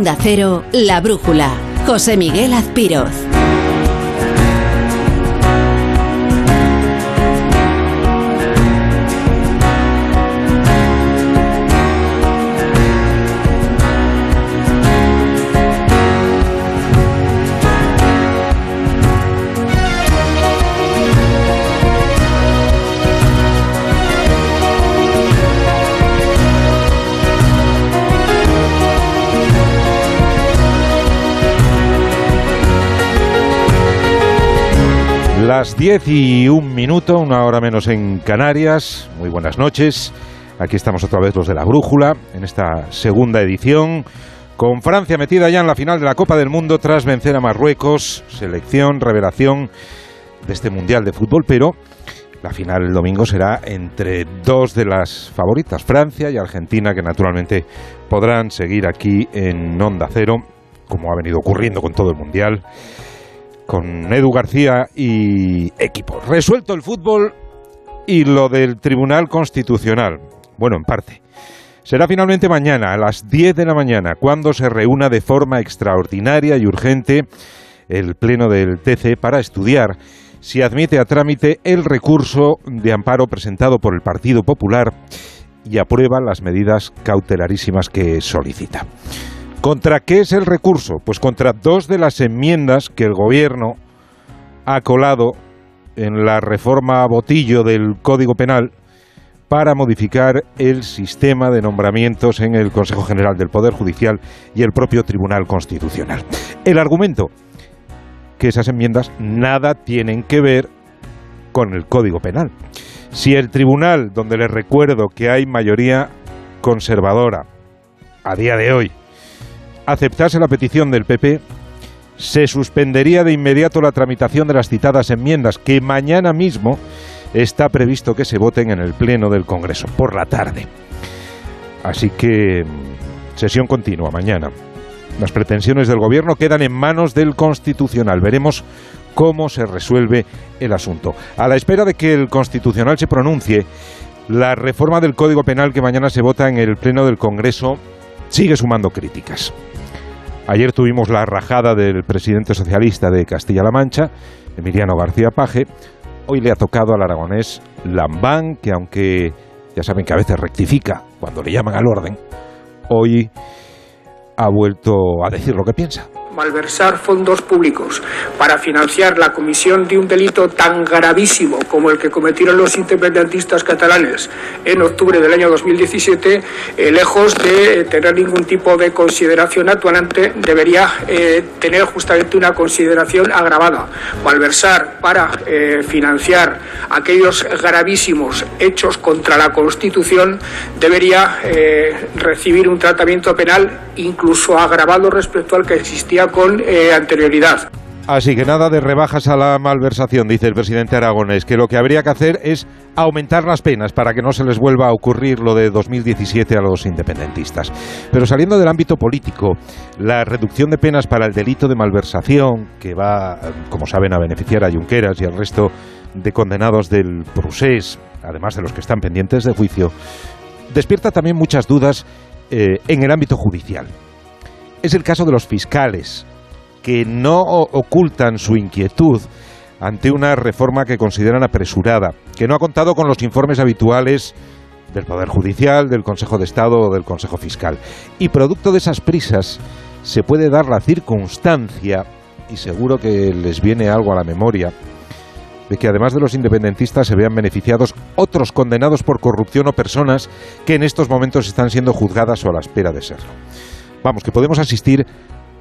Onda Cero, La Brújula. José Miguel Azpiroz. Las 10 y un minuto, una hora menos en Canarias. Muy buenas noches. Aquí estamos otra vez los de la Brújula, en esta segunda edición, con Francia metida ya en la final de la Copa del Mundo tras vencer a Marruecos, selección, revelación de este Mundial de Fútbol, pero la final el domingo será entre dos de las favoritas, Francia y Argentina, que naturalmente podrán seguir aquí en Onda Cero, como ha venido ocurriendo con todo el Mundial con Edu García y equipo. Resuelto el fútbol y lo del Tribunal Constitucional. Bueno, en parte. Será finalmente mañana, a las 10 de la mañana, cuando se reúna de forma extraordinaria y urgente el Pleno del TC para estudiar si admite a trámite el recurso de amparo presentado por el Partido Popular y aprueba las medidas cautelarísimas que solicita. ¿Contra qué es el recurso? Pues contra dos de las enmiendas que el Gobierno ha colado en la reforma botillo del Código Penal para modificar el sistema de nombramientos en el Consejo General del Poder Judicial y el propio Tribunal Constitucional. El argumento, que esas enmiendas nada tienen que ver con el Código Penal. Si el tribunal, donde les recuerdo que hay mayoría conservadora a día de hoy, aceptase la petición del PP, se suspendería de inmediato la tramitación de las citadas enmiendas, que mañana mismo está previsto que se voten en el Pleno del Congreso, por la tarde. Así que sesión continua mañana. Las pretensiones del Gobierno quedan en manos del Constitucional. Veremos cómo se resuelve el asunto. A la espera de que el Constitucional se pronuncie, la reforma del Código Penal que mañana se vota en el Pleno del Congreso sigue sumando críticas. Ayer tuvimos la rajada del presidente socialista de Castilla-La Mancha, Emiliano García Paje. Hoy le ha tocado al aragonés Lambán, que aunque ya saben que a veces rectifica cuando le llaman al orden, hoy ha vuelto a decir lo que piensa malversar fondos públicos para financiar la comisión de un delito tan gravísimo como el que cometieron los independentistas catalanes en octubre del año 2017, eh, lejos de tener ningún tipo de consideración actuante, debería eh, tener justamente una consideración agravada. Malversar para eh, financiar aquellos gravísimos hechos contra la Constitución debería recibir un tratamiento penal incluso agravado respecto al que existía con eh, anterioridad. Así que nada de rebajas a la malversación, dice el presidente Aragonés, que lo que habría que hacer es aumentar las penas para que no se les vuelva a ocurrir lo de 2017 a los independentistas. Pero saliendo del ámbito político, la reducción de penas para el delito de malversación, que va, como saben, a beneficiar a Junqueras y al resto de condenados del procés, además de los que están pendientes de juicio, despierta también muchas dudas eh, en el ámbito judicial. Es el caso de los fiscales, que no ocultan su inquietud ante una reforma que consideran apresurada, que no ha contado con los informes habituales del Poder Judicial, del Consejo de Estado o del Consejo Fiscal. Y producto de esas prisas se puede dar la circunstancia, y seguro que les viene algo a la memoria, de que además de los independentistas se vean beneficiados otros condenados por corrupción o personas que en estos momentos están siendo juzgadas o a la espera de serlo. Vamos, que podemos asistir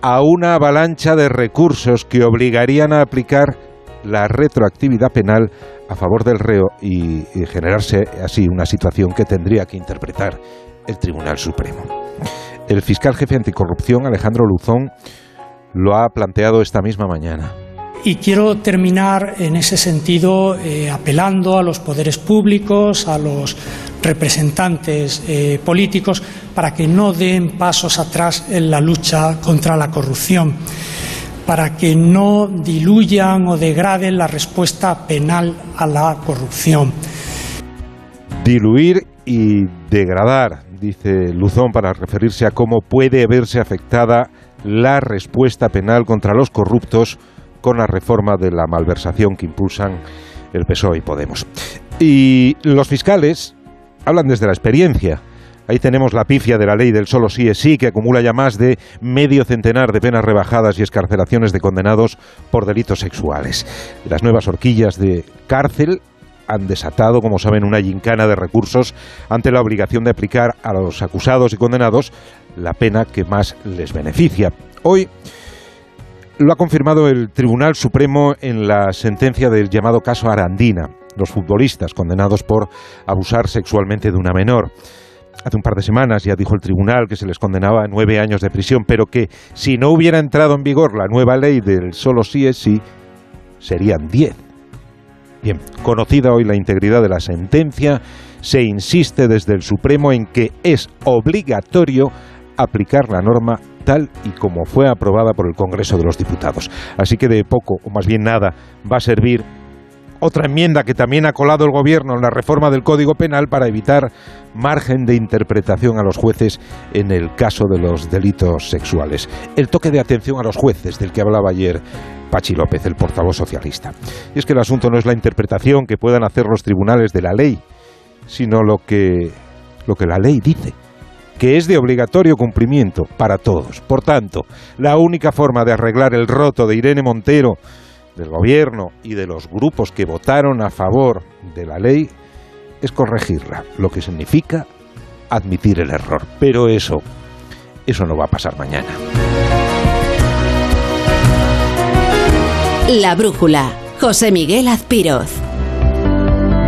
a una avalancha de recursos que obligarían a aplicar la retroactividad penal a favor del reo y, generarse así una situación que tendría que interpretar el Tribunal Supremo. El fiscal jefe anticorrupción, Alejandro Luzón, lo ha planteado esta misma mañana. Y quiero terminar en ese sentido eh, apelando a los poderes públicos, a los representantes eh, políticos, para que no den pasos atrás en la lucha contra la corrupción, para que no diluyan o degraden la respuesta penal a la corrupción. Diluir y degradar, dice Luzón, para referirse a cómo puede verse afectada la respuesta penal contra los corruptos con la reforma de la malversación que impulsan el PSOE y Podemos. Y los fiscales hablan desde la experiencia. Ahí tenemos la pifia de la ley del solo sí es sí, que acumula ya más de medio centenar de penas rebajadas y escarcelaciones de condenados por delitos sexuales. Las nuevas horquillas de cárcel han desatado, como saben, una gincana de recursos ante la obligación de aplicar a los acusados y condenados la pena que más les beneficia. Hoy lo ha confirmado el Tribunal Supremo en la sentencia del llamado caso Arandina, los futbolistas condenados por abusar sexualmente de una menor. Hace un par de semanas ya dijo el tribunal que se les condenaba a nueve años de prisión, pero que si no hubiera entrado en vigor la nueva ley del solo sí es sí, serían diez. Bien, conocida hoy la integridad de la sentencia, se insiste desde el Supremo en que es obligatorio aplicar la norma tal y como fue aprobada por el Congreso de los Diputados. Así que de poco, o más bien nada, va a servir otra enmienda que también ha colado el Gobierno en la reforma del Código Penal para evitar margen de interpretación a los jueces en el caso de los delitos sexuales. El toque de atención a los jueces del que hablaba ayer Pachi López, el portavoz socialista. Y es que el asunto no es la interpretación que puedan hacer los tribunales de la ley, sino lo que, lo que la ley dice que es de obligatorio cumplimiento para todos. Por tanto, la única forma de arreglar el roto de Irene Montero, del gobierno y de los grupos que votaron a favor de la ley es corregirla, lo que significa admitir el error. Pero eso, eso no va a pasar mañana. La brújula, José Miguel Azpiroz.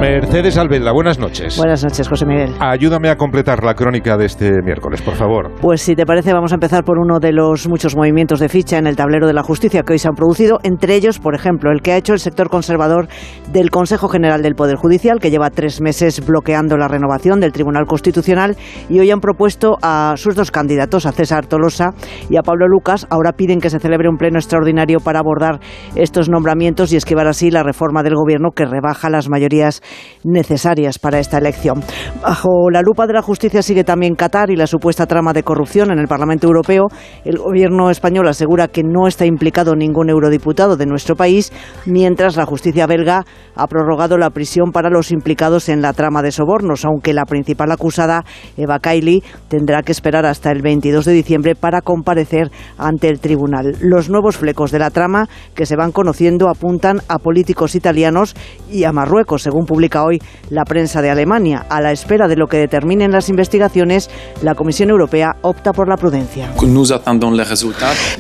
Mercedes Albelda, buenas noches. Buenas noches, José Miguel. Ayúdame a completar la crónica de este miércoles, por favor. Pues si te parece, vamos a empezar por uno de los muchos movimientos de ficha en el tablero de la justicia que hoy se han producido, entre ellos, por ejemplo, el que ha hecho el sector conservador del Consejo General del Poder Judicial, que lleva tres meses bloqueando la renovación del Tribunal Constitucional, y hoy han propuesto a sus dos candidatos, a César Tolosa y a Pablo Lucas. Ahora piden que se celebre un pleno extraordinario para abordar estos nombramientos y esquivar así la reforma del Gobierno que rebaja las mayorías necesarias para esta elección. Bajo la lupa de la justicia sigue también Qatar y la supuesta trama de corrupción en el Parlamento Europeo. El gobierno español asegura que no está implicado ningún eurodiputado de nuestro país, mientras la justicia belga ha prorrogado la prisión para los implicados en la trama de sobornos, aunque la principal acusada, Eva Kaili, tendrá que esperar hasta el 22 de diciembre para comparecer ante el tribunal. Los nuevos flecos de la trama que se van conociendo apuntan a políticos italianos y a Marruecos, según publica hoy la prensa de Alemania. A la espera de lo que determinen las investigaciones, la Comisión Europea opta por la prudencia.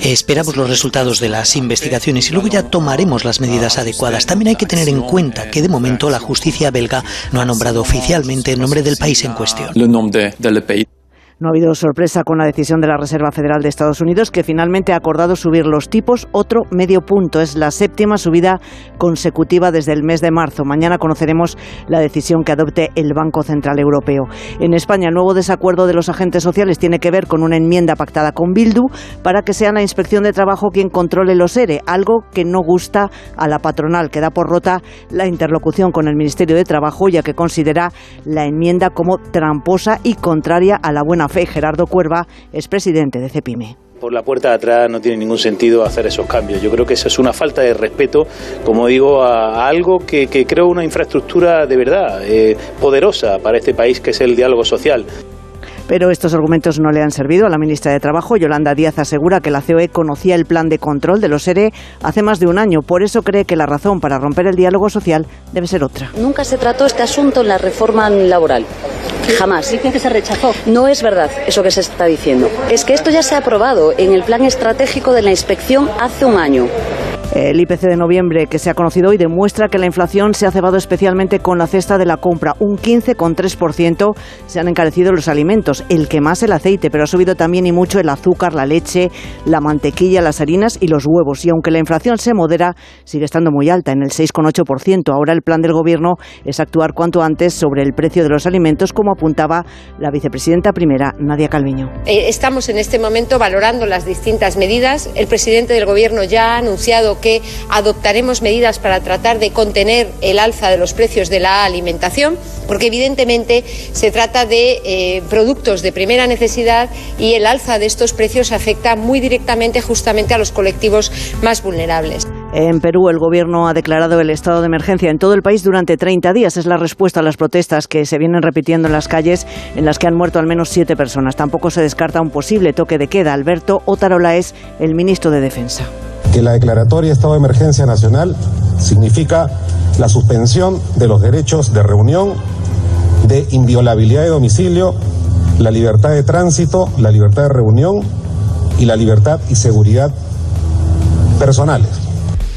Esperamos los resultados de las investigaciones y luego ya tomaremos las medidas adecuadas. También hay que tener en cuenta que de momento la justicia belga no ha nombrado oficialmente el nombre del país en cuestión. No ha habido sorpresa con la decisión de la Reserva Federal de Estados Unidos, que finalmente ha acordado subir los tipos otro medio punto. Es la séptima subida consecutiva desde el mes de marzo. Mañana conoceremos la decisión que adopte el Banco Central Europeo. En España, el nuevo desacuerdo de los agentes sociales tiene que ver con una enmienda pactada con Bildu para que sea la Inspección de Trabajo quien controle los ERE, algo que no gusta a la patronal, que da por rota la interlocución con el Ministerio de Trabajo, ya que considera la enmienda como tramposa y contraria a la buena fe. Gerardo Cuerva es presidente de CEPIME por la puerta de atrás no tiene ningún sentido hacer esos cambios. Yo creo que eso es una falta de respeto, como digo, a, algo que, que, creo una infraestructura de verdad eh, poderosa para este país, que es el diálogo social. Pero estos argumentos no le han servido a la ministra de Trabajo. Yolanda Díaz asegura que la COE conocía el plan de control de los ERE hace más de un año. Por eso cree que la razón para romper el diálogo social debe ser otra. Nunca se trató este asunto en la reforma laboral. Jamás. Dicen que se rechazó. No es verdad eso que se está diciendo. Es que esto ya se ha aprobado en el plan estratégico de la inspección hace un año. El IPC de noviembre que se ha conocido hoy demuestra que la inflación se ha cebado especialmente con la cesta de la compra. Un 15,3% se han encarecido los alimentos, el que más el aceite, pero ha subido también y mucho el azúcar, la leche, la mantequilla, las harinas y los huevos. Y aunque la inflación se modera, sigue estando muy alta, en el 6,8%. Ahora el plan del Gobierno es actuar cuanto antes sobre el precio de los alimentos, como apuntaba la vicepresidenta primera, Nadia Calviño. Eh, estamos en este momento valorando las distintas medidas. El presidente del Gobierno ya ha anunciado que adoptaremos medidas para tratar de contener el alza de los precios de la alimentación, porque evidentemente se trata de eh, productos de primera necesidad y el alza de estos precios afecta muy directamente justamente a los colectivos más vulnerables. En Perú, el gobierno ha declarado el estado de emergencia en todo el país durante 30 días. Es la respuesta a las protestas que se vienen repitiendo en las calles, en las que han muerto al menos siete personas. Tampoco se descarta un posible toque de queda. Alberto Otarola es el ministro de Defensa. Que la declaratoria de estado de emergencia nacional significa la suspensión de los derechos de reunión, de inviolabilidad de domicilio, la libertad de tránsito, la libertad de reunión y la libertad y seguridad personales.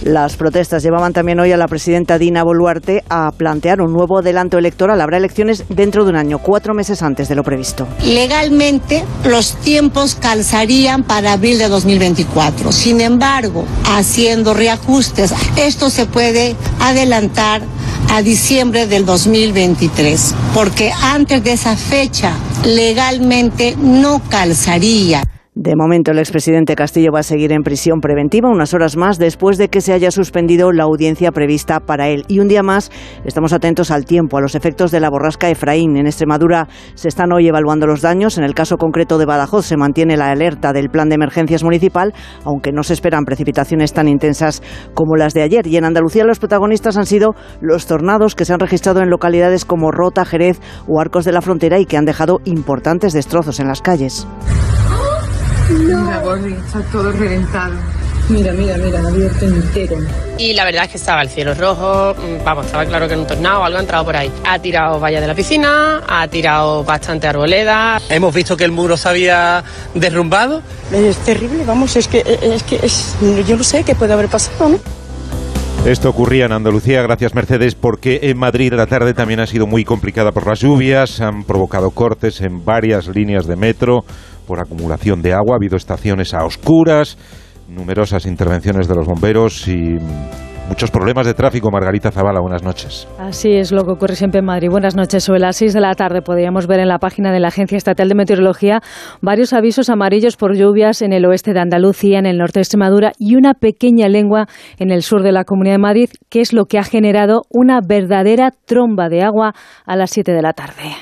Las protestas llevaban también hoy a la presidenta Dina Boluarte a plantear un nuevo adelanto electoral. Habrá elecciones dentro de un año, cuatro meses antes de lo previsto. Legalmente, los tiempos calzarían para abril de 2024. Sin embargo, haciendo reajustes, esto se puede adelantar a diciembre del 2023, porque antes de esa fecha legalmente no calzaría. De momento, el expresidente Castillo va a seguir en prisión preventiva unas horas más después de que se haya suspendido la audiencia prevista para él. Y un día más estamos atentos al tiempo, a los efectos de la borrasca Efraín. En Extremadura se están hoy evaluando los daños. En el caso concreto de Badajoz se mantiene la alerta del plan de emergencias municipal, aunque no se esperan precipitaciones tan intensas como las de ayer. Y en Andalucía los protagonistas han sido los tornados que se han registrado en localidades como Rota, Jerez o Arcos de la Frontera y que han dejado importantes destrozos en las calles. Mira, Borri, está todo reventado. Mira, mira, mira, abierto entero. Y la verdad es que estaba el cielo rojo, mm, vamos, estaba claro que en un tornado algo ha entrado por ahí. Ha tirado vallas de la piscina, ha tirado bastante arboleda. Hemos visto que el muro se había derrumbado. Es terrible, vamos, es que, es que es, yo no sé qué puede haber pasado, ¿no? Esto ocurría en Andalucía, gracias Mercedes, porque en Madrid la tarde también ha sido muy complicada por las lluvias, han provocado cortes en varias líneas de metro por acumulación de agua, ha habido estaciones a oscuras, numerosas intervenciones de los bomberos y muchos problemas de tráfico. Margarita Zavala, buenas noches. Así es lo que ocurre siempre en Madrid. Buenas noches. Sobre las 6 de la tarde podríamos ver en la página de la Agencia Estatal de Meteorología varios avisos amarillos por lluvias en el oeste de Andalucía, en el norte de Extremadura y una pequeña lengua en el sur de la Comunidad de Madrid, que es lo que ha generado una verdadera tromba de agua a las 7 de la tarde.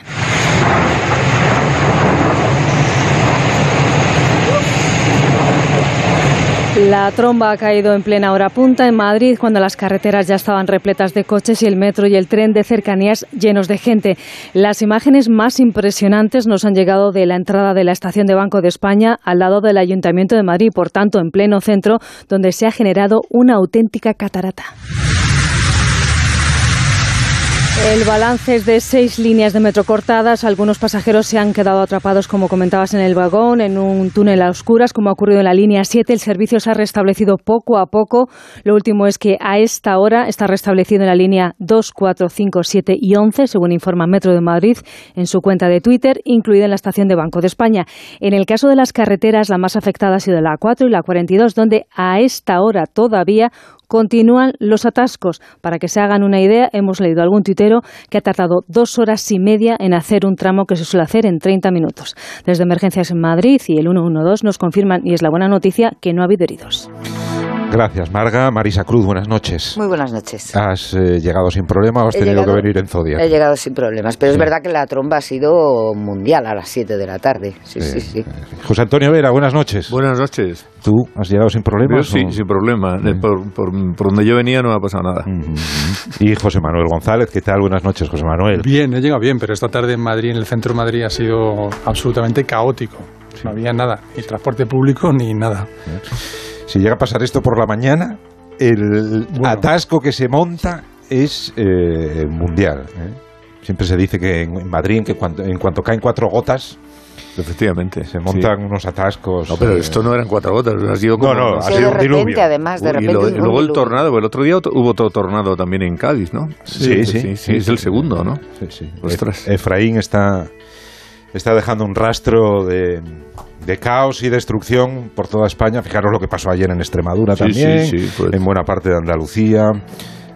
La tromba ha caído en plena hora punta en Madrid cuando las carreteras ya estaban repletas de coches y el metro y el tren de cercanías llenos de gente. Las imágenes más impresionantes nos han llegado de la entrada de la estación de Banco de España al lado del Ayuntamiento de Madrid, por tanto en pleno centro, donde se ha generado una auténtica catarata. El balance es de seis líneas de metro cortadas. Algunos pasajeros se han quedado atrapados, como comentabas, en el vagón, en un túnel a oscuras, como ha ocurrido en la línea 7. El servicio se ha restablecido poco a poco. Lo último es que a esta hora está restablecido en la línea 2, 4, 5, 7 y 11, según informa Metro de Madrid en su cuenta de Twitter, incluida en la estación de Banco de España. En el caso de las carreteras, la más afectada ha sido la 4 y la 42, donde a esta hora todavía continúan los atascos. Para que se hagan una idea, hemos leído algún tuitero que ha tardado dos horas y media en hacer un tramo que se suele hacer en 30 minutos. Desde Emergencias en Madrid y el 112 nos confirman, y es la buena noticia, que no ha habido heridos. Gracias, Marga. Marisa Cruz, buenas noches. Muy buenas noches. ¿Has eh, llegado sin problema o has He tenido llegado- que venir en Zodia? He llegado sin problemas, pero Sí. es verdad que la tromba ha sido mundial a las 7 de la tarde. Sí, sí, sí. José Antonio Vera, buenas noches. Buenas noches. ¿Tú has llegado sin Yo problemas? sí, o- sin problema. Eh, Por, por- por donde yo venía no me ha pasado nada. Y José Manuel González, ¿qué tal? Buenas noches, José Manuel. Bien, he llegado bien, pero esta tarde en Madrid, en el centro de Madrid, ha sido absolutamente caótico. No había nada, ni transporte público ni nada. Si llega a pasar esto por la mañana, el atasco que se monta es eh, mundial. ¿eh? Siempre se dice que en Madrid, en, que cuanto, en cuanto caen cuatro gotas, Efectivamente. se montan unos atascos. No, pero eh, esto no eran cuatro gotas, ha sido como... No, no, ha Sí, sido de un diluvio. repente, además, de Uy, repente. y, lo- un y luego el tornado, el otro día otro- hubo otro tornado también en Cádiz, ¿no? Sí, sí, sí, es el segundo, ¿no? Sí, sí. Ostras. Ef- Efraín está, está dejando un rastro de, de caos y destrucción por toda España. Fijaros lo que pasó ayer en Extremadura Sí, también, sí, sí, pues. en buena parte de Andalucía.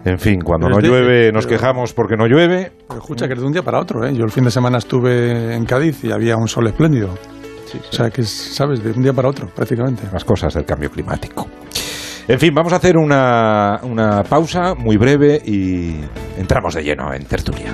En fin, cuando Pero no de- llueve nos pero- quejamos porque no llueve. Pero escucha que es de un día para otro, ¿eh? Yo el fin de semana estuve en Cádiz y había un sol espléndido. O sea que, es, ¿sabes? De un día para otro, prácticamente. Las cosas del cambio climático. En fin, vamos a hacer una, una pausa muy breve y entramos de lleno en tertulia.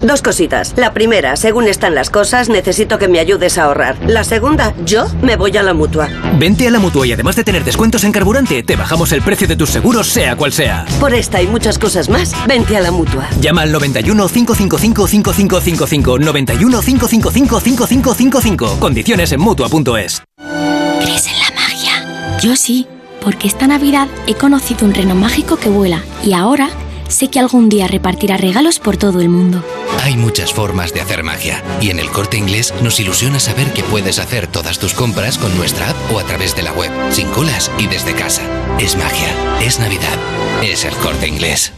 Dos cositas. La primera, según están las cosas, necesito que me ayudes a ahorrar. La segunda, yo me voy a la mutua. Vente a la mutua y además de tener descuentos en carburante, te bajamos el precio de tus seguros, sea cual sea. Por esta y muchas cosas más, vente a la mutua. Llama al 91 555 5555. 91 555 5555. Condiciones en mutua.es. ¿Crees en la magia? Yo sí, porque esta Navidad he conocido un reno mágico que vuela y ahora sé que algún día repartirá regalos por todo el mundo. Hay muchas formas de hacer magia y en el corte inglés nos ilusiona saber que puedes hacer todas tus compras con nuestra app o a través de la web, sin colas y desde casa. Es magia, es Navidad, es el corte inglés.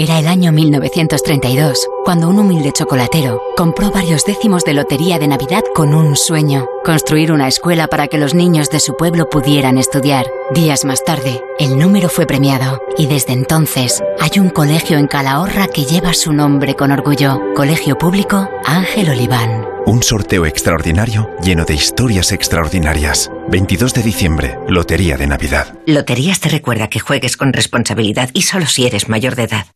Era el año 1932, cuando un humilde chocolatero compró varios décimos de lotería de Navidad con un sueño, construir una escuela para que los niños de su pueblo pudieran estudiar. Días más tarde, el número fue premiado y desde entonces hay un colegio en Calahorra que lleva su nombre con orgullo, Colegio Público Ángel Oliván. Un sorteo extraordinario lleno de historias extraordinarias. 22 de diciembre, Lotería de Navidad. Loterías te recuerda que juegues con responsabilidad y solo si eres mayor de edad.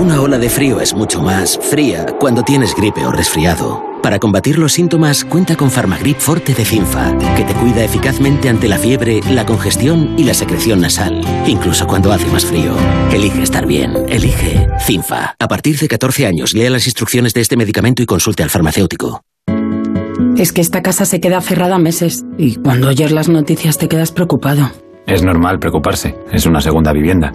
Una ola de frío es mucho más fría cuando tienes gripe o resfriado. Para combatir los síntomas, cuenta con Farmagrip Forte de Cinfa, que te cuida eficazmente ante la fiebre, la congestión y la secreción nasal, incluso cuando hace más frío. Elige estar bien, elige Cinfa. A partir de 14 años, lea las instrucciones de este medicamento y consulte al farmacéutico. Es que esta casa se queda cerrada meses y cuando oyes las noticias te quedas preocupado. Es normal preocuparse, es una segunda vivienda.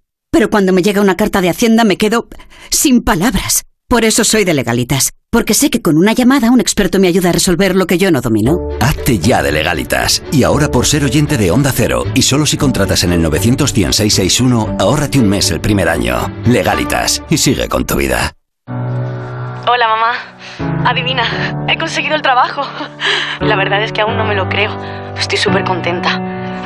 Pero cuando me llega una carta de Hacienda me quedo sin palabras. Por eso soy de legalitas, porque sé que con una llamada un experto me ayuda a resolver lo que yo no domino. Hazte ya de legalitas. Y ahora por ser oyente de Onda Cero, y solo si contratas en el 91661, ahórrate un mes el primer año. Legalitas, y sigue con tu vida. Hola mamá, adivina, he conseguido el trabajo. La verdad es que aún no me lo creo. Estoy súper contenta.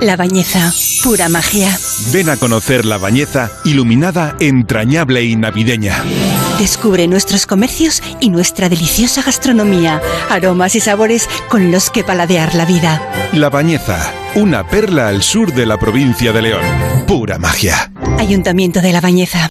La Bañeza, pura magia. Ven a conocer La Bañeza, iluminada, entrañable y navideña. Descubre nuestros comercios y nuestra deliciosa gastronomía, aromas y sabores con los que paladear la vida. La Bañeza, una perla al sur de la provincia de León. Pura magia. Ayuntamiento de La Bañeza.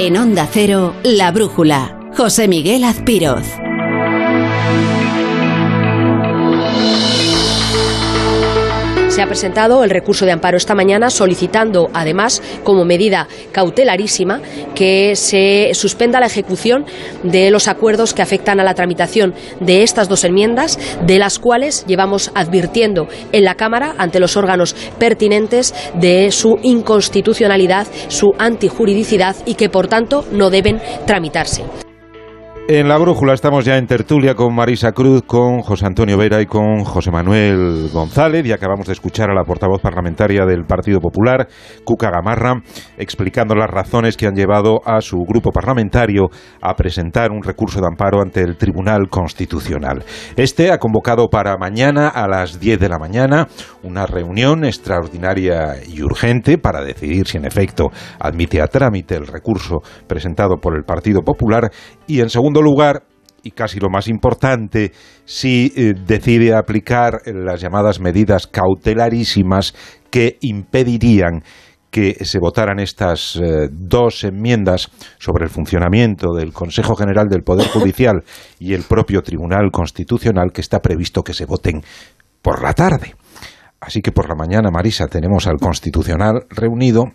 En Onda Cero, La Brújula. José Miguel Azpiroz. Se ha presentado el recurso de amparo esta mañana solicitando, además, como medida cautelarísima, que se suspenda la ejecución de los acuerdos que afectan a la tramitación de estas dos enmiendas, de las cuales llevamos advirtiendo en la Cámara ante los órganos pertinentes de su inconstitucionalidad, su antijuridicidad y que, por tanto, no deben tramitarse. En la brújula estamos ya en tertulia con Marisa Cruz, con José Antonio Vera y con José Manuel González y acabamos de escuchar a la portavoz parlamentaria del Partido Popular, Cuca Gamarra, explicando las razones que han llevado a su grupo parlamentario a presentar un recurso de amparo ante el Tribunal Constitucional. Este ha convocado para mañana a las 10 de la mañana una reunión extraordinaria y urgente para decidir si en efecto admite a trámite el recurso presentado por el Partido Popular y en segundo lugar, y casi lo más importante, si eh, decide aplicar las llamadas medidas cautelarísimas que impedirían que se votaran estas eh, dos enmiendas sobre el funcionamiento del Consejo General del Poder Judicial y el propio Tribunal Constitucional que está previsto que se voten por la tarde. Así que por la mañana, Marisa, tenemos al Constitucional reunido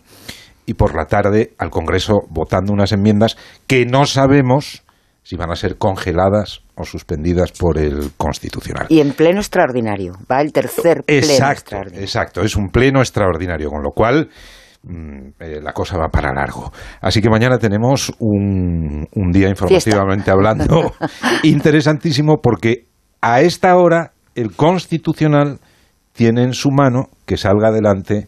y por la tarde al Congreso votando unas enmiendas que no sabemos si van a ser congeladas o suspendidas por el Constitucional. Y en pleno extraordinario, va el tercer pleno exacto, extraordinario. Exacto, es un pleno extraordinario, con lo cual mm, eh, la cosa va para largo. Así que mañana tenemos un, un día informativamente hablando interesantísimo porque a esta hora el Constitucional tiene en su mano que salga adelante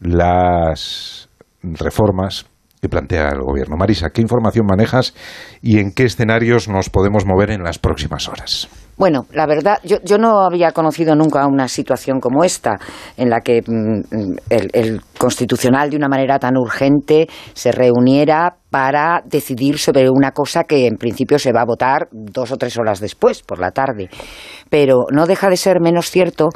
las reformas plantea el gobierno. Marisa, ¿qué información manejas y en qué escenarios nos podemos mover en las próximas horas? Bueno, la verdad, yo, yo no había conocido nunca una situación como esta, en la que mm, el, el Constitucional, de una manera tan urgente, se reuniera para decidir sobre una cosa que en principio se va a votar dos o tres horas después, por la tarde. Pero no deja de ser menos cierto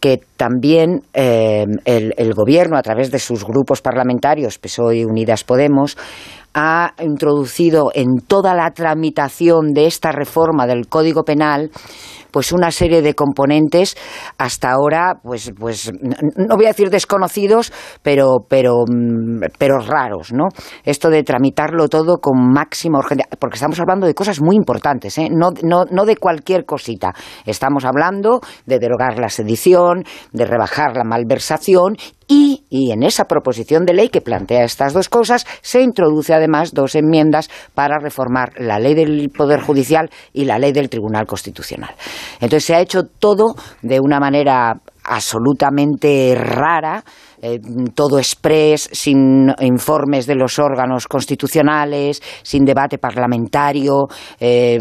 que también eh, el, el, Gobierno, a través de sus grupos parlamentarios, PSOE y Unidas Podemos, ha introducido en toda la tramitación de esta reforma del Código Penal pues una serie de componentes hasta ahora pues pues no voy a decir desconocidos pero pero pero raros no esto de tramitarlo todo con máxima urgencia porque estamos hablando de cosas muy importantes ¿eh? no, no, no de cualquier cosita estamos hablando de derogar la sedición de rebajar la malversación y, y, en esa proposición de ley que plantea estas dos cosas se introduce además dos enmiendas para reformar la ley del Poder Judicial y la ley del Tribunal Constitucional. Entonces se ha hecho todo de una manera absolutamente rara, eh, todo express, sin informes de los órganos constitucionales, sin debate parlamentario. Eh,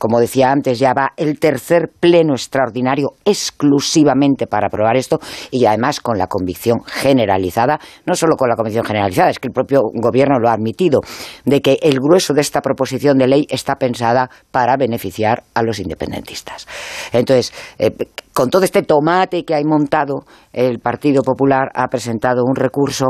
como decía antes, ya va el tercer pleno extraordinario exclusivamente para aprobar esto y además con la convicción generalizada, no solo con la convicción generalizada, es que el propio gobierno lo ha admitido, de que el grueso de esta proposición de ley está pensada para beneficiar a los independentistas. Entonces, eh, con todo este tomate que hay montado, el Partido Popular ha presentado un recurso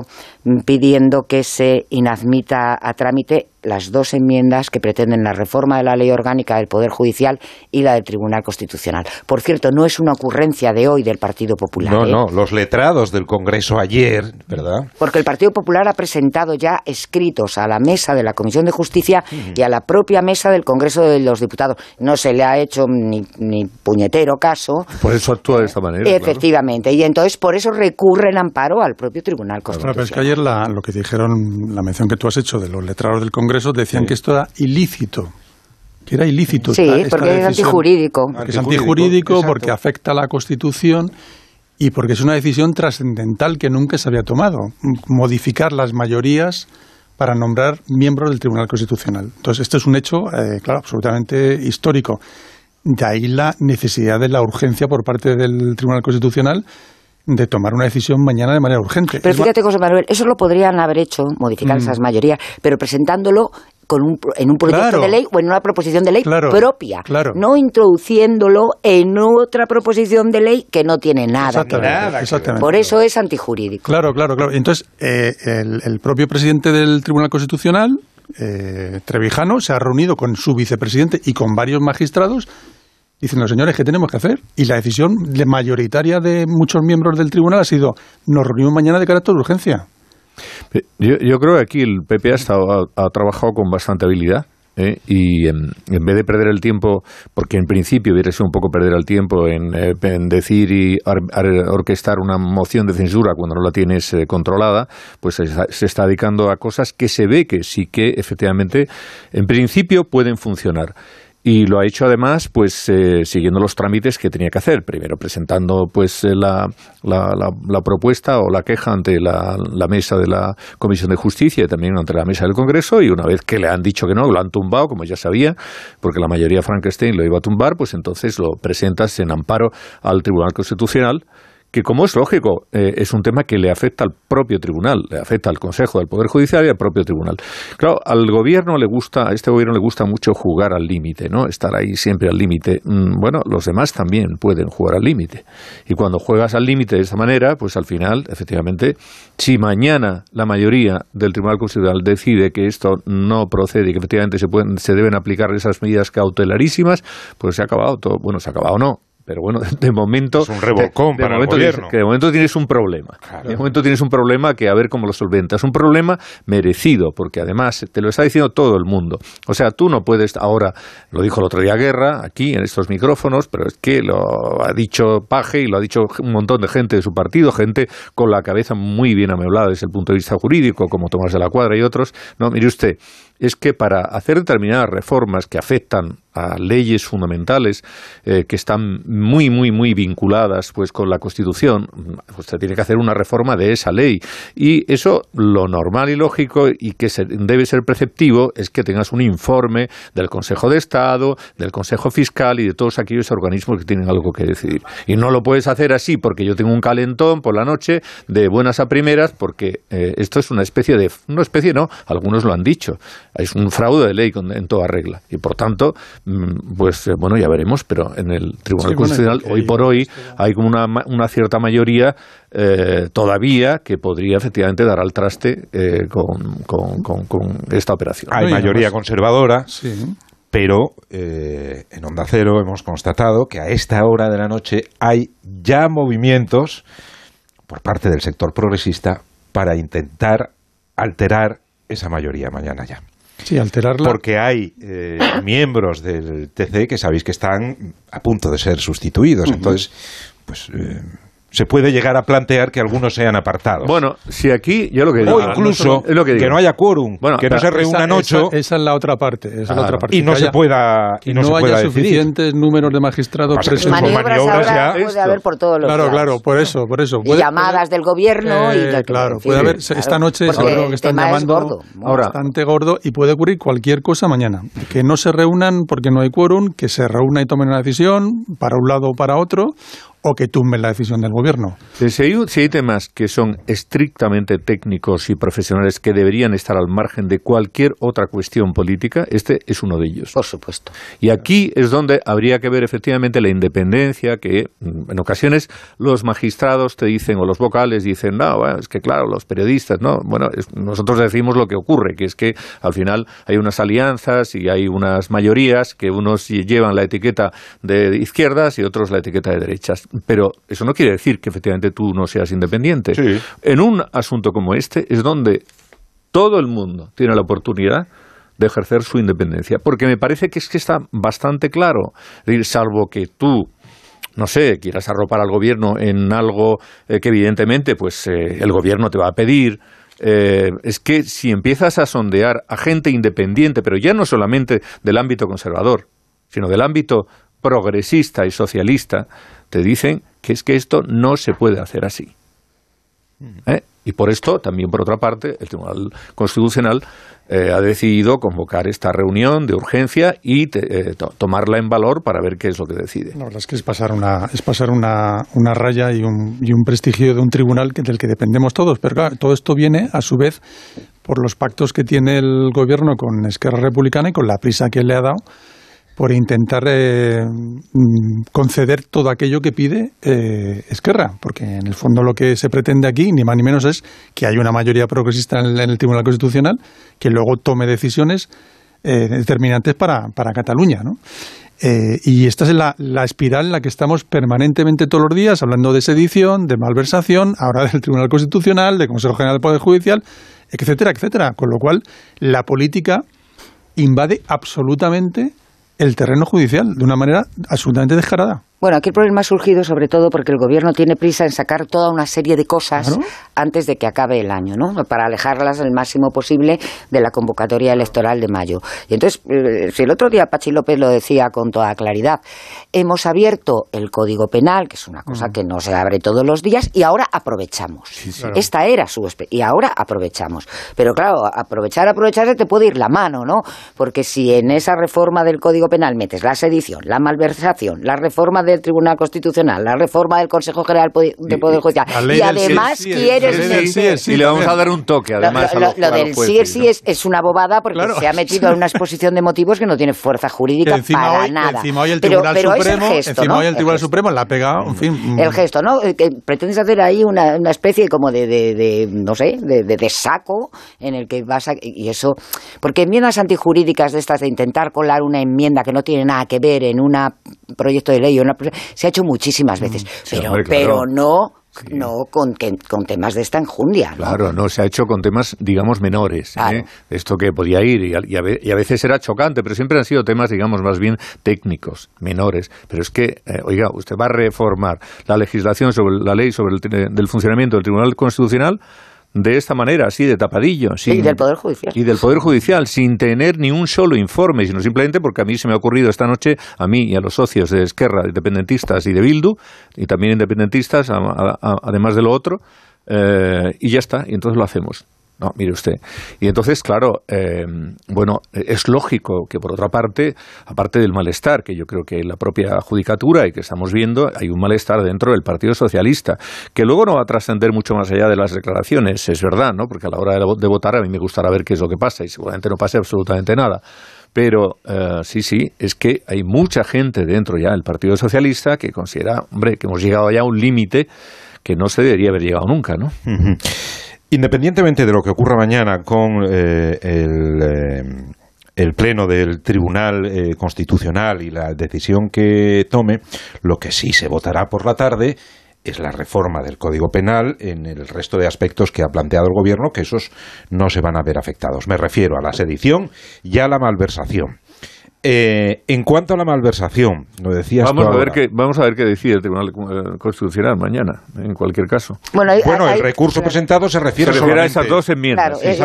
pidiendo que se inadmita a trámite las dos enmiendas que pretenden la reforma de la ley orgánica del Poder Judicial y la del Tribunal Constitucional. Por cierto, no es una ocurrencia de hoy del Partido Popular. No, ¿eh? no, los letrados del Congreso ayer, ¿verdad? Porque el Partido Popular ha presentado ya escritos a la mesa de la Comisión de Justicia y a la propia mesa del Congreso de los Diputados. No se le ha hecho ni, ni puñetero caso. Por eso actúa de esta manera. Efectivamente. Claro. Y entonces por eso recurren amparo al propio Tribunal Constitucional. Bueno, pero es que ayer la, lo que dijeron, la mención que tú has hecho de los letrados del Congreso, decían sí. que esto era ilícito. Que era ilícito. Sí, esta, porque esta es antijurídico. Que es antijurídico porque afecta a la Constitución y porque es una decisión trascendental que nunca se había tomado. Modificar las mayorías para nombrar miembros del Tribunal Constitucional. Entonces, esto es un hecho, eh, claro, absolutamente histórico. De ahí la necesidad de la urgencia por parte del Tribunal Constitucional de tomar una decisión mañana de manera urgente. Pero fíjate, José Manuel, eso lo podrían haber hecho, modificar mm. esas mayorías, pero presentándolo con un, en un proyecto claro. de ley o en una proposición de ley claro. propia, claro. no introduciéndolo en otra proposición de ley que no tiene nada que ver. Exactamente. Por eso es antijurídico. Claro, claro, claro. Entonces, eh, el, el, propio presidente del Tribunal Constitucional, eh, Trevijano, se ha reunido con su vicepresidente y con varios magistrados diciendo, señores, ¿qué tenemos que hacer? Y la decisión mayoritaria de muchos miembros del tribunal ha sido, nos reunimos mañana de carácter de urgencia. Yo, creo que aquí el PP ha, ha trabajado con bastante habilidad ¿eh? y en, vez de perder el tiempo, porque en principio hubiera sido un poco perder el tiempo en, eh, decir y orquestar una moción de censura cuando no la tienes eh, controlada, pues se está dedicando a cosas que se ve que sí que efectivamente en principio pueden funcionar y lo ha hecho además pues eh, siguiendo los trámites que tenía que hacer. Primero presentando pues eh, la, la, la, propuesta o la queja ante la, mesa de la comisión de justicia y también ante la mesa del Congreso. Y una vez que le han dicho que no lo han tumbado como ya sabía porque la mayoría Frankenstein lo iba a tumbar pues entonces lo presentas en amparo al Tribunal Constitucional que como es lógico, eh, es un tema que le afecta al propio tribunal, le afecta al Consejo del Poder Judicial y al propio tribunal. Claro, al gobierno le gusta, a este gobierno le gusta mucho jugar al límite, ¿no? Estar ahí siempre al límite. Mm, bueno, los demás también pueden jugar al límite. Y cuando juegas al límite de esa manera, pues al final, efectivamente, si mañana la mayoría del Tribunal Constitucional decide que esto no procede y que efectivamente se, pueden, se deben aplicar esas medidas cautelarísimas, pues se ha acabado todo. Bueno, se ha acabado no pero bueno, de momento. Es un revolcón para el gobierno. que de momento tienes un problema. De momento tienes un problema que a ver cómo lo solventas. Un problema merecido, porque además te lo está diciendo todo el mundo. O sea, tú no puedes ahora, lo dijo el otro día Guerra, aquí en estos micrófonos, pero es que lo ha dicho Paje y lo ha dicho un montón de gente de su partido, gente con la cabeza muy bien ameblada desde el punto de vista jurídico, como Tomás de la Cuadra y otros. No, mire usted, es que para hacer determinadas reformas que afectan a leyes fundamentales eh, que están muy muy muy vinculadas pues con la Constitución pues se tiene que hacer una reforma de esa ley. Y eso lo normal y lógico y que debe ser preceptivo es que tengas un informe del Consejo de Estado del Consejo Fiscal y de todos aquellos organismos que tienen algo que decidir. Y no lo puedes hacer así porque yo tengo un calentón por la noche de buenas a primeras porque eh, esto es una especie de una especie no algunos lo han dicho es un fraude de ley en toda regla. Y por tanto, mm, pues eh, bueno, ya veremos, pero en el Tribunal Constitucional hoy por hoy hay como una, una cierta mayoría eh, todavía que podría efectivamente dar al traste eh, con, con, esta operación. Hay mayoría conservadora. Pero en Onda Cero hemos constatado que a esta hora de la noche hay ya movimientos por parte del sector progresista para intentar alterar esa mayoría mañana ya. Sí, alterarla. Porque hay eh, miembros del TC que sabéis que están a punto de ser sustituidos. Entonces, pues eh, se puede llegar a plantear que algunos sean apartados. Bueno, si aquí, yo lo que digo. O incluso que, no haya quórum, que no se reúnan ocho. Esa, es la otra parte. Esa es la otra parte. Y no se pueda. Y no, haya suficientes números de magistrados presos. Maniobras, ahora puede haber por todos los Claro, claro, por eso, por eso. y llamadas del gobierno. y claro, puede haber. esta noche seguro que están llamando gordo, bastante gordo y puede ocurrir cualquier cosa mañana. Que no se reúnan porque no hay quórum, que se reúnan y tomen una decisión para un lado o para otro o que tumben la decisión del gobierno. Si hay, temas que son estrictamente técnicos y profesionales que deberían estar al margen de cualquier otra cuestión política, este es uno de ellos. Por supuesto. Y aquí es donde habría que ver efectivamente la independencia que mm, en ocasiones los magistrados te dicen o los vocales dicen, no, es que claro, los periodistas, no, bueno, nosotros decimos lo que ocurre, que es que al final hay unas alianzas y hay unas mayorías que unos llevan la etiqueta de izquierdas y otros la etiqueta de derechas pero eso no quiere decir que efectivamente tú no seas independiente. En un asunto como este es donde todo el mundo tiene la oportunidad de ejercer su independencia, porque me parece que es que está bastante claro, salvo que tú no sé, quieras arropar al gobierno en algo eh, que evidentemente pues eh, el gobierno te va a pedir, eh, es que si empiezas a sondear a gente independiente, pero ya no solamente del ámbito conservador, sino del ámbito progresista y socialista, te dicen que es que esto no se puede hacer así. ¿Eh? Y por esto, también por otra parte, el Tribunal Constitucional eh, ha decidido convocar esta reunión de urgencia y eh, tomarla en valor para ver qué es lo que decide. La verdad es que es pasar una, es pasar una, una raya y un, y un prestigio de un tribunal del que dependemos todos. Pero claro, todo esto viene, a su vez, por los pactos que tiene el gobierno con Esquerra Republicana y con la prisa que le ha dado por intentar eh, mm, conceder todo aquello que pide eh, Esquerra, porque en el fondo lo que se pretende aquí, ni más ni menos, es que haya una mayoría progresista en el, Tribunal Constitucional que luego tome decisiones eh, determinantes para, para Cataluña. ¿no? Eh, y esta es la, la, espiral en la que estamos permanentemente todos los días, hablando de sedición, de malversación, ahora del Tribunal Constitucional, del Consejo General del Poder Judicial, etcétera, etcétera. Con lo cual, la política invade absolutamente el terreno judicial de una manera absolutamente descarada. Bueno, aquí el problema ha surgido sobre todo porque el gobierno tiene prisa en sacar toda una serie de cosas antes de que acabe el año, ¿no? Para alejarlas el máximo posible de la convocatoria electoral de mayo. Y entonces, eh, si el otro día Pachi López lo decía con toda claridad, hemos abierto el Código Penal, que es una cosa mm. que no se abre todos los días, y ahora aprovechamos. Esta era su y ahora aprovechamos. Pero claro, aprovechar, aprovecharse te puede ir la mano, ¿no? Porque si en esa reforma del Código Penal metes la sedición, la malversación, la reforma de del Tribunal Constitucional, la reforma del Consejo General de Poder Judicial. Y además quieres... y le vamos a dar un toque, además. Lo, del sí sí es, una bobada porque se ha metido en una exposición de motivos que no tiene fuerza jurídica para nada. Encima hoy el Tribunal Supremo, encima hoy el Tribunal Supremo la ha pegado, en fin. El gesto, ¿no? Que pretendes hacer ahí una, una especie como de, de, no sé, de, de, saco en el que vas a... Y eso... Porque enmiendas antijurídicas de estas de intentar colar una enmienda que no tiene nada que ver en un proyecto de ley o una se ha hecho muchísimas mm, veces, pero, pero no no con, con, temas de esta enjundia. Claro, no, se ha hecho con temas, digamos, menores. ¿eh? Esto que podía ir y a, veces era chocante, pero siempre han sido temas, digamos, más bien técnicos, menores. Pero es que, eh, oiga, usted va a reformar la legislación sobre la ley sobre el del funcionamiento del Tribunal Constitucional de esta manera, así de tapadillo. y del Poder Judicial. Y del Poder Judicial, sin tener ni un solo informe, sino simplemente porque a mí se me ha ocurrido esta noche, a mí y a los socios de Esquerra, independentistas y de Bildu, y también independentistas, además de lo otro, eh, y ya está, y entonces lo hacemos. No, mire usted. Y entonces, claro, eh, bueno, es lógico que por otra parte, aparte del malestar, que yo creo que la propia judicatura y que estamos viendo, hay un malestar dentro del Partido Socialista, que luego no va a trascender mucho más allá de las declaraciones, es verdad, ¿no? Porque a la hora de, votar a mí me gustará ver qué es lo que pasa y seguramente no pase absolutamente nada. Pero eh, sí, sí, es que hay mucha gente dentro ya del Partido Socialista que considera, hombre, que hemos llegado ya a un límite que no se debería haber llegado nunca, ¿no? Independientemente de lo que ocurra mañana con eh, eh, el, Pleno del Tribunal eh, Constitucional y la decisión que tome, lo que sí se votará por la tarde es la reforma del Código Penal en el resto de aspectos que ha planteado el Gobierno, que esos no se van a ver afectados. Me refiero a la sedición y a la malversación. Eh, en cuanto a la malversación, lo decías vamos a ver qué Vamos a ver qué decide el Tribunal Constitucional mañana, en cualquier caso. Bueno, el recurso presentado se refiere, a esas dos enmiendas. Eh,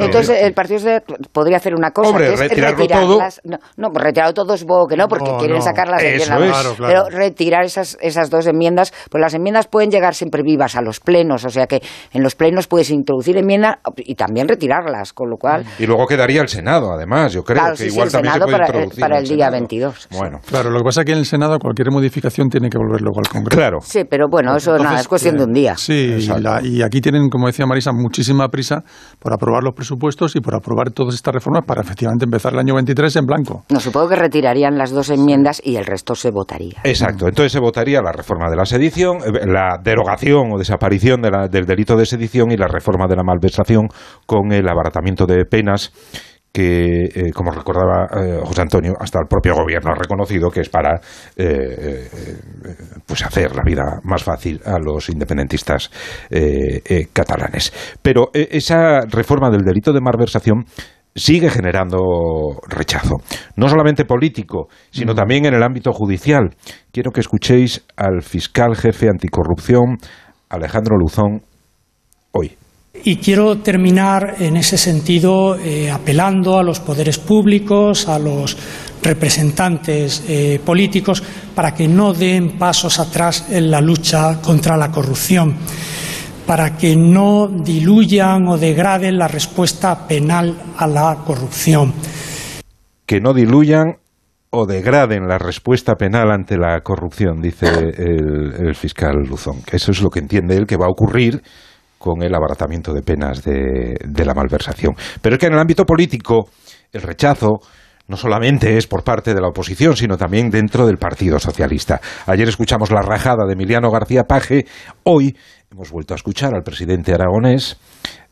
entonces, el Partido podría hacer una cosa, Hombre, retirarlo todo. No, no, pues retirarlo todo supongo que no, porque quieren sacarlas de la Pero retirar esas, esas dos enmiendas, pues las enmiendas pueden llegar siempre vivas a los plenos, o sea que en los plenos puedes introducir enmiendas y también retirarlas, con lo cual... Y luego quedaría el Senado, además, yo creo que igual también se puede para el día 22. Bueno, claro, lo que pasa es que en el Senado cualquier modificación tiene que volver luego al Congreso. Claro. Sí, pero bueno, eso nada, es cuestión de un día. Sí, y, aquí tienen, como decía Marisa, muchísima prisa por aprobar los presupuestos y por aprobar todas estas reformas para efectivamente empezar el año 23 en blanco. No, supongo que retirarían las dos enmiendas y el resto se votaría. Exacto, entonces se votaría la reforma de la sedición, eh, la derogación o desaparición del delito de sedición y la reforma de la malversación con el abaratamiento de penas que, eh, como recordaba eh, José Antonio, hasta el propio gobierno ha reconocido que es para eh, pues hacer la vida más fácil a los independentistas catalanes. Pero esa reforma del delito de malversación sigue generando rechazo, no solamente político, sino mm. también en el ámbito judicial. Quiero que escuchéis al fiscal jefe anticorrupción, Alejandro Luzón, hoy. Y quiero terminar en ese sentido eh, apelando a los poderes públicos, a los representantes eh, políticos, para que no den pasos atrás en la lucha contra la corrupción, para que no diluyan o degraden la respuesta penal a la corrupción. Que no diluyan o degraden la respuesta penal ante la corrupción, dice el, el fiscal Luzón. Eso es lo que entiende él que va a ocurrir con el abaratamiento de penas de, la malversación. Pero es que en el ámbito político el rechazo no solamente es por parte de la oposición, sino también dentro del Partido Socialista. Ayer escuchamos la rajada de Emiliano García Paje, hoy hemos vuelto a escuchar al presidente aragonés,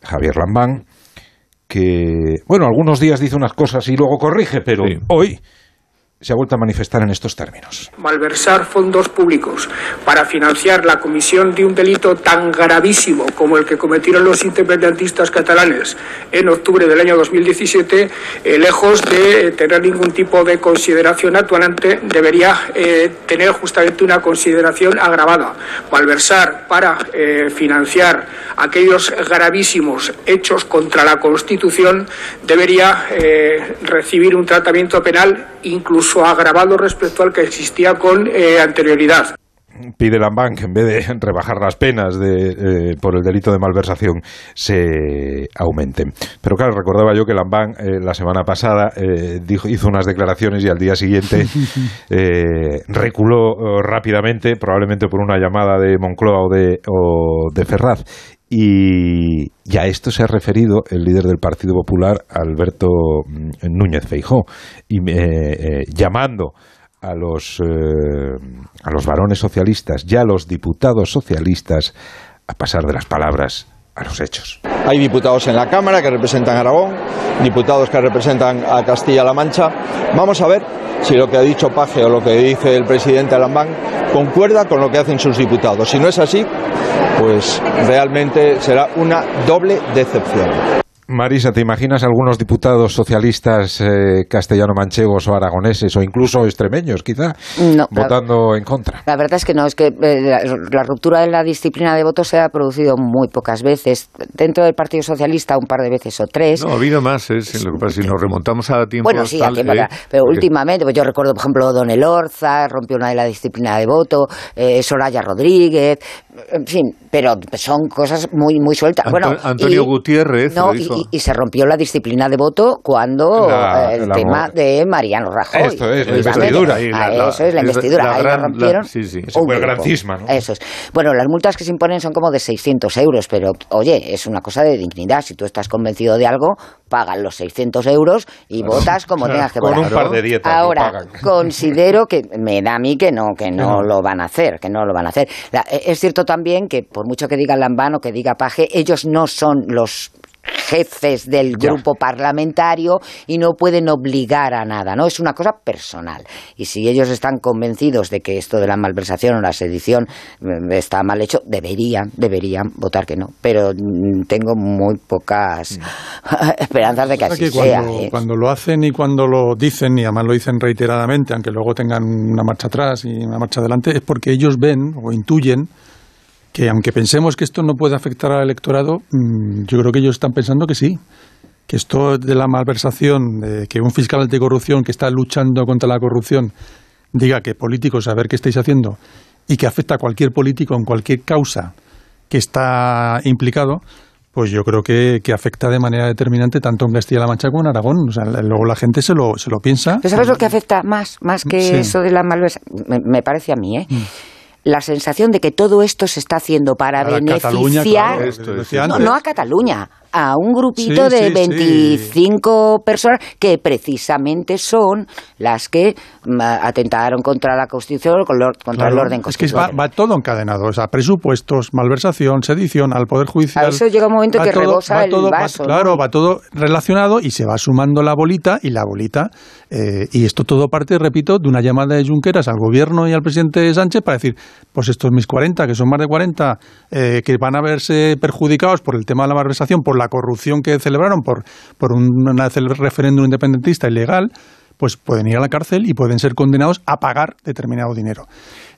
Javier Lambán, que, bueno, algunos días dice unas cosas y luego corrige, pero hoy se ha vuelto a manifestar en estos términos. Malversar fondos públicos para financiar la comisión de un delito tan gravísimo como el que cometieron los independentistas catalanes en octubre del año 2017, eh, lejos de tener ningún tipo de consideración actuante, debería eh, tener justamente una consideración agravada. Malversar para eh, financiar aquellos gravísimos hechos contra la Constitución debería recibir un tratamiento penal incluso agravado respecto al que existía con eh, anterioridad pide Lambán que en vez de rebajar las penas de, eh, por el delito de malversación se aumenten. Pero claro, recordaba yo que Lambán eh, la semana pasada dijo, hizo unas declaraciones y al día siguiente reculó rápidamente, probablemente por una llamada de Moncloa o de, o de Ferraz. Y, a esto se ha referido el líder del Partido Popular, Alberto mm, Núñez Feijó, y, eh, eh, llamando a los, eh, a los varones socialistas y a los diputados socialistas a pasar de las palabras Hay diputados en la Cámara que representan a Aragón, diputados que representan a Castilla-La Mancha. Vamos a ver si lo que ha dicho Paje o lo que dice el presidente Alambán concuerda con lo que hacen sus diputados. Si no es así, pues realmente será una doble decepción. Marisa, ¿te imaginas algunos diputados socialistas eh, castellano-manchegos o aragoneses o incluso extremeños, quizá, votando en contra? La verdad es que no, es que eh, la, ruptura de la disciplina de voto se ha producido muy pocas veces. Dentro del Partido Socialista, un par de veces o tres. No, ha habido más, ¿eh? si, nos remontamos a tiempo. Bueno, sí, a tiempo, pero últimamente, pues yo recuerdo, por ejemplo, Don Elorza rompió una de la disciplina de voto, Soraya Rodríguez, en fin, pero son cosas muy muy sueltas. bueno, Antonio Gutiérrez y, se rompió la disciplina de voto cuando eh, el tema de Mariano Rajoy. Esto es la investidura. Ah, eso es la investidura. Ahí rompieron. sí, sí. Eso fue el gran cisma, ¿no? Eso es. Bueno, las multas que se imponen son como de 600 euros, pero oye, es una cosa de dignidad. Si tú estás convencido de algo, pagan los 600 euros y votas como tengas que votar. Con un par de dietas Ahora, considero que me da a mí que no, que no, lo van a hacer, que no lo van a hacer. es cierto también que por mucho que diga Lambán o que diga Paje, ellos no son los jefes del grupo parlamentario y no pueden obligar a nada, ¿no? Es una cosa personal. Y si ellos están convencidos de que esto de la malversación o la sedición mm, está mal hecho, deberían, deberían votar que no. Pero mm, tengo muy pocas mm. esperanzas de que así sea. ¿eh? Cuando lo hacen y cuando lo dicen, y además lo dicen reiteradamente, aunque luego tengan una marcha atrás y una marcha adelante, es porque ellos ven o intuyen que aunque pensemos que esto no puede afectar al electorado, mm, yo creo que ellos están pensando que sí, que esto de la malversación, de que un fiscal anticorrupción que está luchando contra la corrupción diga que políticos a ver qué estáis haciendo y que afecta a cualquier político en cualquier causa que está implicado, pues yo creo que, afecta de manera determinante tanto en Castilla-La Mancha como en Aragón. O sea, luego la gente se lo, se lo piensa. ¿Sabes lo que afecta más, más que eso de la malversación? Me, parece a mí, ¿eh? Mm la sensación de que todo esto se está haciendo para, beneficiar no, a Cataluña, a un grupito de 25 personas que precisamente son las que mm, atentaron contra la Constitución, contra el orden constitucional. Es que va, todo encadenado, o sea, presupuestos, malversación, sedición, al Poder Judicial. A eso llega un momento que rebosa el vaso. claro, va todo relacionado y se va sumando la bolita y la bolita. Eh, y esto todo parte, repito, de una llamada de Junqueras al gobierno y al presidente Sánchez para decir, pues estos mis 40, que son más de 40, eh, que van a verse perjudicados por el tema de la malversación, por la corrupción que celebraron por, por un referéndum independentista ilegal, pues pueden ir a la cárcel y pueden ser condenados a pagar determinado dinero.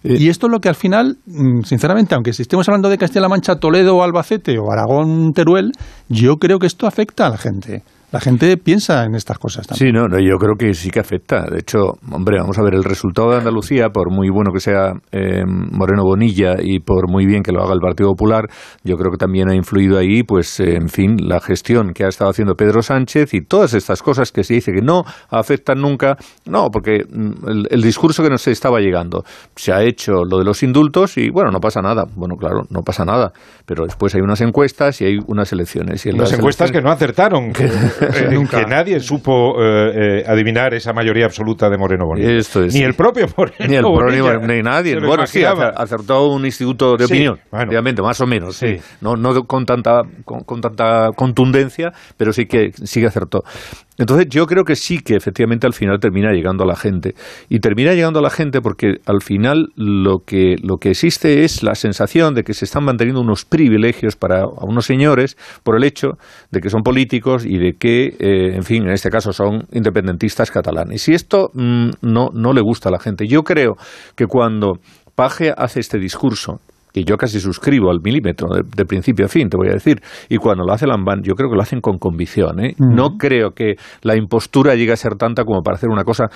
Eh, y esto es lo que al final, mm, sinceramente, aunque si estemos hablando de Castilla-La Mancha, Toledo, Albacete o Aragón, Teruel, yo creo que esto afecta a la gente. La gente piensa en estas cosas también. Sí, no, no, yo creo que sí que afecta. De hecho, hombre, vamos a ver, el resultado de Andalucía, por muy bueno que sea eh, Moreno Bonilla y por muy bien que lo haga el Partido Popular, yo creo que también ha influido ahí, pues, eh, en fin, la gestión que ha estado haciendo Pedro Sánchez y todas estas cosas que se dice que no afectan nunca. No, porque mm, el, el discurso que nos estaba llegando se ha hecho lo de los indultos y, bueno, no pasa nada. Bueno, claro, no pasa nada. Pero después hay unas encuestas y hay unas elecciones. Y en las encuestas que no acertaron. Eh, que nadie supo eh, eh, adivinar esa mayoría absoluta de Moreno Bonilla. ni el propio Moreno Ni el propio ni nadie. Bueno, sí, acertó un instituto de opinión, obviamente, más o menos. Sí. No, no con, tanta, con, tanta contundencia, pero sí que, sí que acertó. Entonces yo creo que sí que efectivamente al final termina llegando a la gente. Y termina llegando a la gente porque al final lo que, lo que existe es la sensación de que se están manteniendo unos privilegios para unos señores por el hecho de que son políticos y de que, eh, en fin, en este caso son independentistas catalanes. Y esto mm, no, no le gusta a la gente. Yo creo que cuando Paje hace este discurso que yo casi suscribo al milímetro, de, principio a fin, te voy a decir. Y cuando lo hace Lambán, yo creo que lo hacen con convicción. ¿eh? No creo que la impostura llegue a ser tanta como para hacer una cosa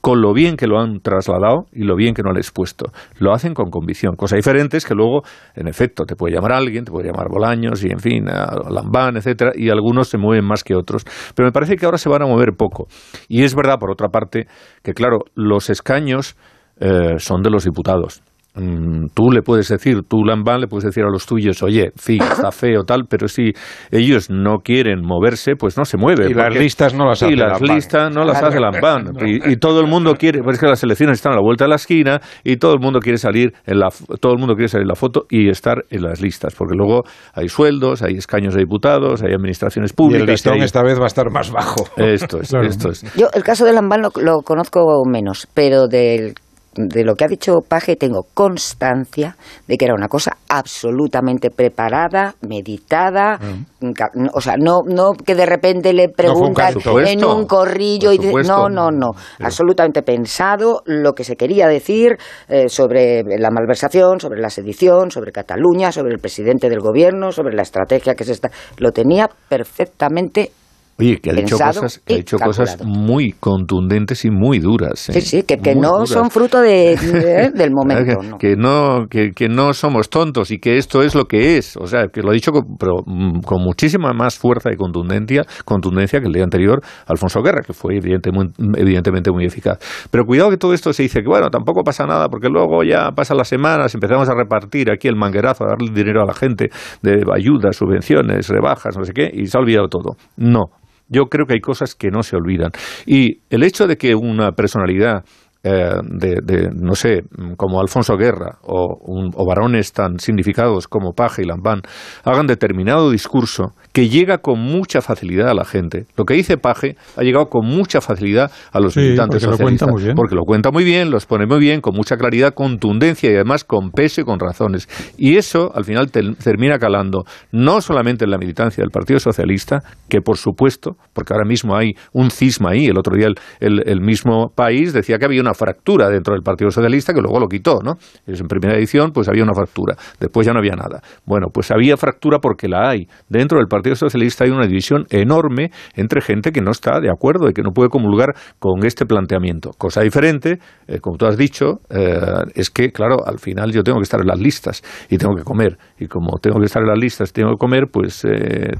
con lo bien que lo han trasladado y lo bien que no he expuesto. Lo hacen con convicción. Cosa diferente es que luego, en efecto, te puede llamar alguien, te puede llamar Bolaños y, en fin, a Lambán, etcétera, y algunos se mueven más que otros. Pero me parece que ahora se van a mover poco. Y es verdad, por otra parte, que, claro, los escaños eh, son de los diputados. Mm, tú le puedes decir, tú Lambán le puedes decir a los tuyos, oye, sí, está feo tal, pero si ellos no quieren moverse, pues no se mueve. Y las listas no las hace Y las listas no las hace Lambán. Y, todo el mundo quiere, pues es que las elecciones están a la vuelta de la esquina y todo el mundo quiere salir en la, todo el mundo quiere salir en la foto y estar en las listas, porque luego hay sueldos, hay escaños de diputados, hay administraciones públicas. Y el listón esta vez va a estar más bajo. Esto es, esto es. Yo el caso de Lambán lo, lo conozco menos, pero del de lo que ha dicho Paje tengo constancia de que era una cosa absolutamente preparada, meditada, mm. o sea, no, no que de repente le preguntan en un corrillo y no, no, no, absolutamente pensado lo que se quería decir eh, sobre la malversación, sobre la sedición, sobre Cataluña, sobre el presidente del gobierno, sobre la estrategia que se está, lo tenía perfectamente Oye, que ha dicho cosas, ha dicho cosas muy contundentes y muy duras. ¿eh? Sí, sí, que, que no son fruto de, del momento. que, no. Que, que, no somos tontos y que esto es lo que es. O sea, que lo ha dicho con, pero, mm, con muchísima más fuerza y contundencia, contundencia que el día anterior Alfonso Guerra, que fue evidente, muy, evidentemente muy eficaz. Pero cuidado que todo esto se dice que, bueno, tampoco pasa nada, porque luego ya pasan las semanas, empezamos a repartir aquí el manguerazo, a darle dinero a la gente de ayudas, subvenciones, rebajas, no sé qué, y se ha olvidado todo. No, yo creo que hay cosas que no se olvidan. Y el hecho de que una personalidad eh, de, no sé, como Alfonso Guerra o, o, varones tan significados como Paja y Lambán hagan determinado discurso que llega con mucha facilidad a la gente. Lo que dice Paje ha llegado con mucha facilidad a los militantes porque socialistas. Lo cuenta muy bien. Porque lo cuenta muy bien, los pone muy bien, con mucha claridad, contundencia y además con peso y con razones. Y eso al final termina calando no solamente en la militancia del Partido Socialista, que por supuesto, porque ahora mismo hay un cisma ahí, el otro día el, el mismo país decía que había una fractura dentro del Partido Socialista que luego lo quitó, ¿no? En primera edición pues había una fractura, después ya no había nada. Bueno, pues había fractura porque la hay. Dentro del Partido Socialista hay una división enorme entre gente que no está de acuerdo y que no puede comulgar con este planteamiento. Cosa diferente, eh, como tú has dicho, eh, es que, claro, al final yo tengo que estar en las listas y tengo que comer. Y como tengo que estar en las listas y tengo que comer, pues eh,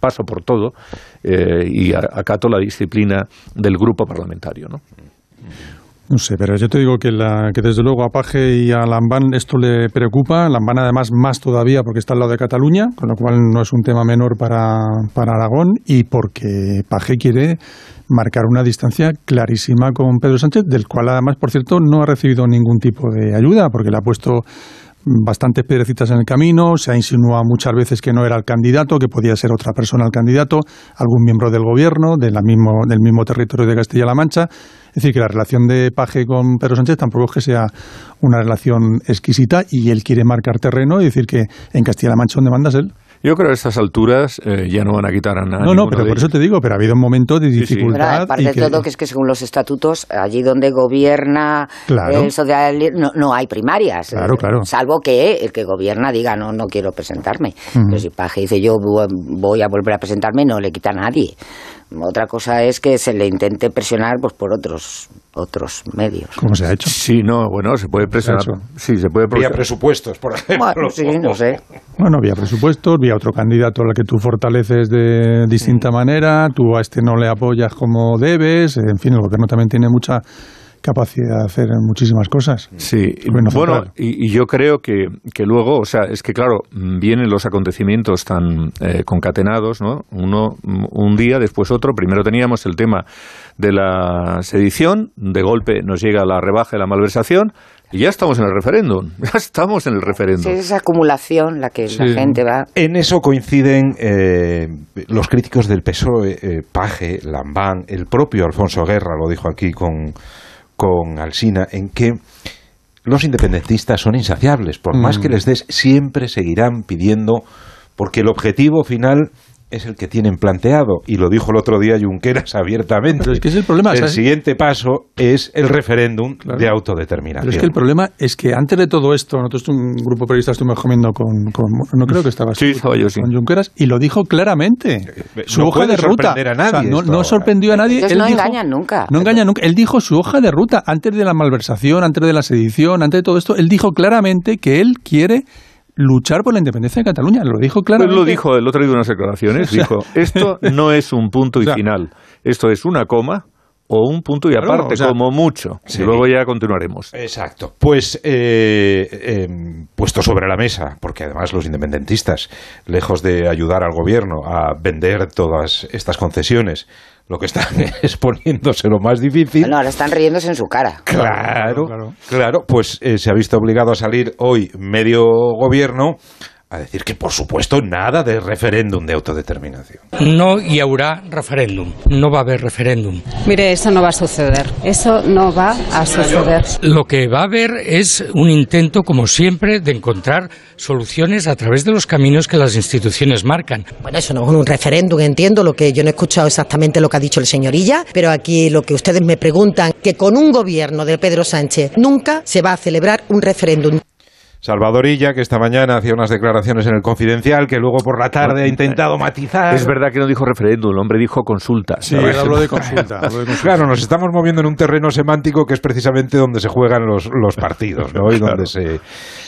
paso por todo y acato la disciplina del grupo parlamentario, ¿no? No sé, pero yo te digo que, la, que desde luego a Paje y a Lambán esto le preocupa. Lambán además más todavía porque está al lado de Cataluña, con lo cual no es un tema menor para, para Aragón y porque Paje quiere marcar una distancia clarísima con Pedro Sánchez, del cual además, por cierto, no ha recibido ningún tipo de ayuda porque le ha puesto bastantes piedrecitas en el camino, se ha insinuado muchas veces que no era el candidato, que podía ser otra persona el candidato, algún miembro del gobierno, mismo, del mismo territorio de Castilla-La Mancha. Es decir, que la relación de Paje con Pedro Sánchez tampoco es que sea una relación exquisita y él quiere marcar terreno y decir que en Castilla-La Mancha donde mandas él. Yo creo que a estas alturas eh, ya no van a quitar a nadie. No, no, pero por eso te digo, pero ha habido un momento de dificultad. aparte de todo, que es que según los estatutos, allí donde gobierna el socialismo, no, hay primarias. Claro, claro. Salvo que el que gobierna diga, no, no quiero presentarme. Pero si Paje dice, yo voy a volver a presentarme, no le quita a nadie. Otra cosa es que se le intente presionar pues por otros otros medios. ¿Cómo se ha hecho? Sí, no, bueno, se puede presionar. Sí, se puede Vía presupuestos, por ejemplo. Bueno, sí, no sé. Bueno, vía presupuestos, vía otro candidato al que tú fortaleces de distinta manera, tú a este no le apoyas como debes, en fin, el gobierno también tiene mucha capacidad de hacer muchísimas cosas. Sí, bueno, y, yo creo que, que, luego, o sea, es que claro, vienen los acontecimientos tan eh, concatenados, ¿no? Uno, un día, después otro. Primero teníamos el tema de la sedición, de golpe nos llega la rebaja de la malversación, y ya estamos en el referéndum, ya estamos en el referéndum. es esa acumulación la que la gente va... En eso coinciden eh, los críticos del PSOE, eh, Paje, Lambán, el propio Alfonso Guerra lo dijo aquí con, con Alsina, en que los independentistas son insaciables, por más que mm. les des, siempre seguirán pidiendo, porque el objetivo final es el que tienen planteado y lo dijo el otro día Junqueras abiertamente. Pero es que es el problema. El siguiente paso es el referéndum de autodeterminación. Pero es que el problema es que antes de todo esto, nosotros un grupo de periodistas estuvimos comiendo con, no creo que estabas sí, estaba yo, sí. con Junqueras y lo dijo claramente. Eh, su hoja de ruta. A nadie no, sorprendió a nadie. Él no engañan nunca. No engañan nunca. Él dijo su hoja de ruta antes de la malversación, antes de la sedición, antes de todo esto. Él dijo claramente que él quiere luchar por la independencia de Cataluña. Lo dijo claramente. Pues lo dijo, el otro día en unas declaraciones, dijo, esto no es un punto y final, esto es una coma o un punto y aparte, como mucho. Y luego ya continuaremos. Exacto. Pues eh, em, puesto sobre la mesa, porque además los independentistas, lejos de ayudar al gobierno a vender todas estas concesiones, lo que están es poniéndose lo más difícil. No, ahora están riéndose en su cara. Claro, claro, pues eh, se ha visto obligado a salir hoy medio gobierno a decir que, por supuesto, nada de referéndum de autodeterminación. No y habrá referéndum. No va a haber referéndum. Mire, eso no va a suceder. Eso no va a suceder. Lo que va a haber es un intento, como siempre, de encontrar soluciones a través de los caminos que las instituciones marcan. Bueno, eso no es un referéndum, entiendo lo que yo no he escuchado exactamente lo que ha dicho el señorilla, pero aquí lo que ustedes me preguntan, que con un gobierno de Pedro Sánchez nunca se va a celebrar un referéndum. Salvadorilla, que esta mañana hacía unas declaraciones en el Confidencial, que luego por la tarde ha intentado matizar. Es verdad que no dijo referéndum, el hombre dijo consulta. Sí, habló de consulta. Claro, nos estamos moviendo en un terreno semántico que es precisamente donde se juegan los, los partidos, ¿no? Y donde se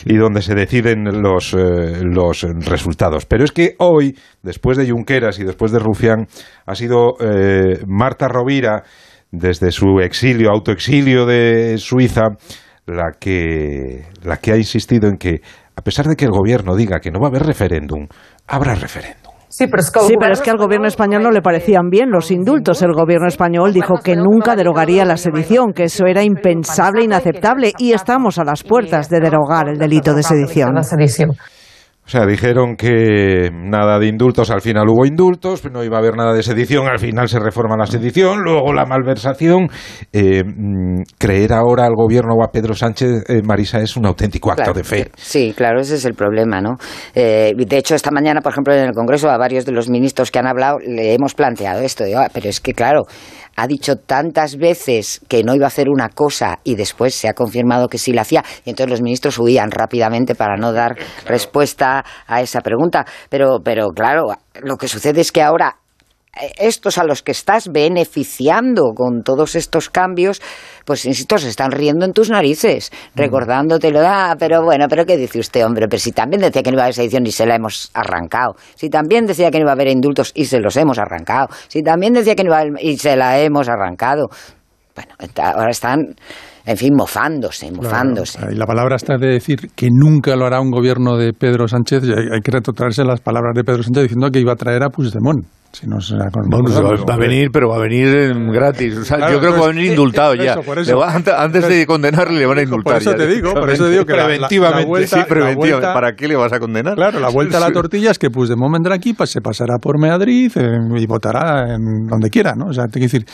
y donde se deciden los, eh, los resultados. Pero es que hoy, después de Junqueras y después de Rufián, ha sido eh, Marta Rovira desde su exilio, autoexilio de Suiza, la que, la que ha insistido en que, a pesar de que el gobierno diga que no va a haber referéndum, habrá referéndum. Sí pero, es que, al gobierno español no le parecían bien los indultos. El gobierno español dijo que nunca derogaría la sedición, que eso era impensable, e inaceptable, y estamos a las puertas de derogar el delito de sedición. O sea, dijeron que nada de indultos, al final hubo indultos, no iba a haber nada de sedición, al final se reforma la sedición, luego la malversación. Eh, mm, creer ahora al gobierno o a Pedro Sánchez, eh, Marisa, es un auténtico acto de fe. Sí, claro, ese es el problema, ¿no? Eh, de hecho, esta mañana, por ejemplo, en el Congreso, a varios de los ministros que han hablado le hemos planteado esto. Ah, pero es que, claro, ha dicho tantas veces que no iba a hacer una cosa y después se ha confirmado que sí la hacía, y entonces los ministros huían rápidamente para no dar respuesta a esa pregunta. Pero, pero claro, lo que sucede es que ahora eh, estos a los que estás beneficiando con todos estos cambios, pues insisto, se están riendo en tus narices, mm. recordándotelo, ah, pero bueno, pero ¿qué dice usted, hombre? Pero si también decía que no iba a haber edición y se la hemos arrancado, si también decía que no iba a haber indultos y se los hemos arrancado, si también decía que no iba a haber y se la hemos arrancado. Bueno, ahora están en fin, mofándose, mofándose. y la palabra está de decir que nunca lo hará un gobierno de Pedro Sánchez, hay, que retrotraerse las palabras de Pedro Sánchez diciendo que iba a traer a Puigdemont. Si no será con va, a venir, pero va a venir gratis. yo creo que va a venir indultado ya. antes, de condenarle le van a indultar. Por eso te digo, por eso digo que preventivamente, sí, preventivamente. ¿Para qué le vas a condenar? Claro, la vuelta a la tortilla es que Puigdemont vendrá aquí, pues se pasará por Madrid eh, y votará en donde quiera, ¿no? O sea, te decir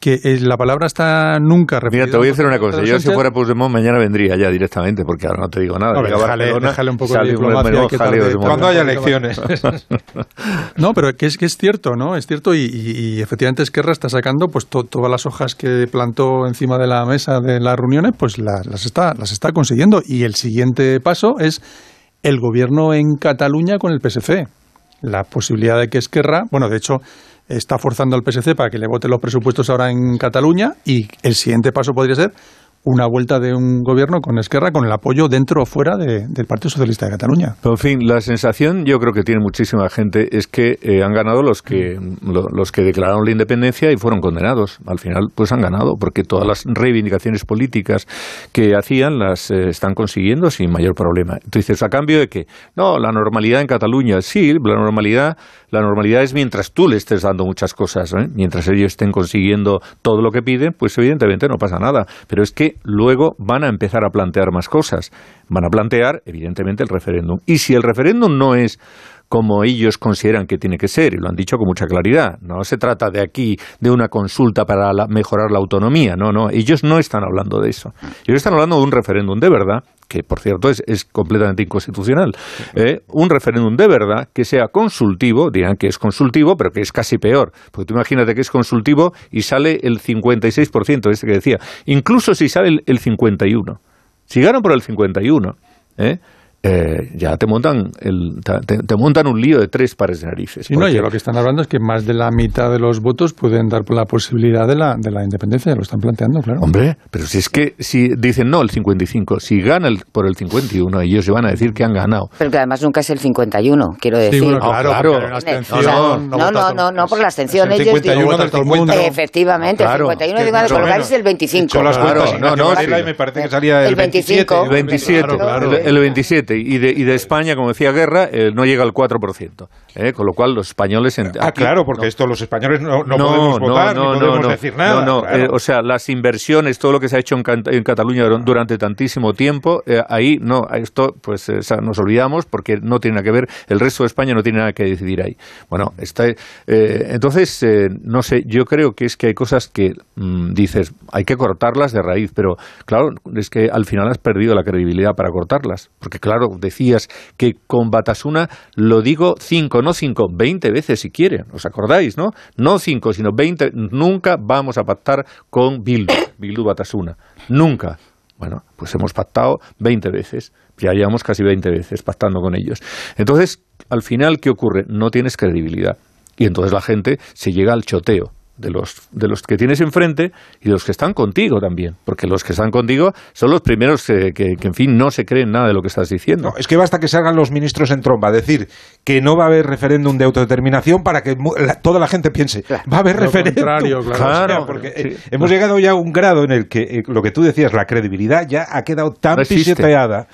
que la palabra está nunca repetida. Mira, te voy a decir una cosa. Yo si fuera Puigdemont mañana vendría ya directamente, porque ahora no te digo nada. déjale, un poco de diplomacia. cuando haya elecciones. no, pero que es, que es cierto, ¿no? Es cierto y, y, efectivamente Esquerra está sacando pues todas las hojas que plantó encima de la mesa de las reuniones, pues las, está, las está consiguiendo. Y el siguiente paso es el gobierno en Cataluña con el PSC. La posibilidad de que Esquerra, bueno, de hecho está forzando al PSC para que le vote los presupuestos ahora en Cataluña y el siguiente paso podría ser una vuelta de un gobierno con Esquerra con el apoyo dentro o fuera del Partido Socialista de Cataluña. en fin, la sensación yo creo que tiene muchísima gente es que eh, han ganado los que los que declararon la independencia y fueron condenados. Al final pues han ganado porque todas las reivindicaciones políticas que hacían las eh, están consiguiendo sin mayor problema. Entonces, a cambio de que no, la normalidad en Cataluña, sí, la normalidad la normalidad es mientras tú le estés dando muchas cosas, ¿eh? mientras ellos estén consiguiendo todo lo que piden, pues evidentemente no pasa nada. Pero es que luego van a empezar a plantear más cosas. Van a plantear, evidentemente, el referéndum. Y si el referéndum no es como ellos consideran que tiene que ser, y lo han dicho con mucha claridad. No se trata de aquí de una consulta para mejorar la autonomía, no, no, ellos no están hablando de eso. Ellos están hablando de un referéndum de verdad, que por cierto es, completamente inconstitucional. ¿eh? un referéndum de verdad que sea consultivo, dirán que es consultivo, pero que es casi peor, porque tú imagínate que es consultivo y sale el 56%, este que decía, incluso si sale el, el 51%. Si ganan por el 51%, ¿eh? Eh, ya te montan, el, te, montan un lío de tres pares de narices. Y no, y lo que están hablando es que más de la mitad de los votos pueden dar por la posibilidad de la, de la independencia, lo están planteando, claro. Hombre, pero si es que si dicen no el 55, si gana por el 51, ellos se van a decir que han ganado. Pero que además nunca es el 51, quiero decir. Sí, claro, claro. no, no, no, no, por la abstención. El 51 del todo el mundo. Efectivamente, el 51 de colocar es el 25. Claro, no, no, me parece que salía el 25. El 27, el 27 y de, y de España, como decía Guerra, eh, no llega al 4%. ¿eh? Con lo cual los españoles... ah, claro, porque esto los españoles no, no, podemos votar, no, ni podemos decir nada. No, eh, o sea, las inversiones, todo lo que se ha hecho en, Cataluña durante tantísimo tiempo, ahí no, esto pues nos olvidamos porque no tiene nada que ver, el resto de España no tiene nada que decidir ahí. Bueno, está, entonces, no sé, yo creo que es que hay cosas que mm, dices, hay que cortarlas de raíz, pero claro, es que al final has perdido la credibilidad para cortarlas, porque claro, decías que con Batasuna lo digo cinco, no cinco, veinte veces si quieren, ¿os acordáis, no? No cinco, sino veinte, nunca vamos a pactar con Bildu, Bildu Batasuna, nunca. Bueno, pues hemos pactado veinte veces, ya llevamos casi veinte veces pactando con ellos. Entonces, al final, ¿qué ocurre? No tienes credibilidad. Y entonces la gente se llega al choteo de los, de los que tienes enfrente y de los que están contigo también, porque los que están contigo son los primeros que, que, en fin, no se creen nada de lo que estás diciendo. es que basta que salgan los ministros en tromba, decir que no va a haber referéndum de autodeterminación para que toda la gente piense, va a haber referéndum. Claro, porque eh, hemos llegado ya a un grado en el que eh, lo que tú decías, la credibilidad ya ha quedado tan pisoteada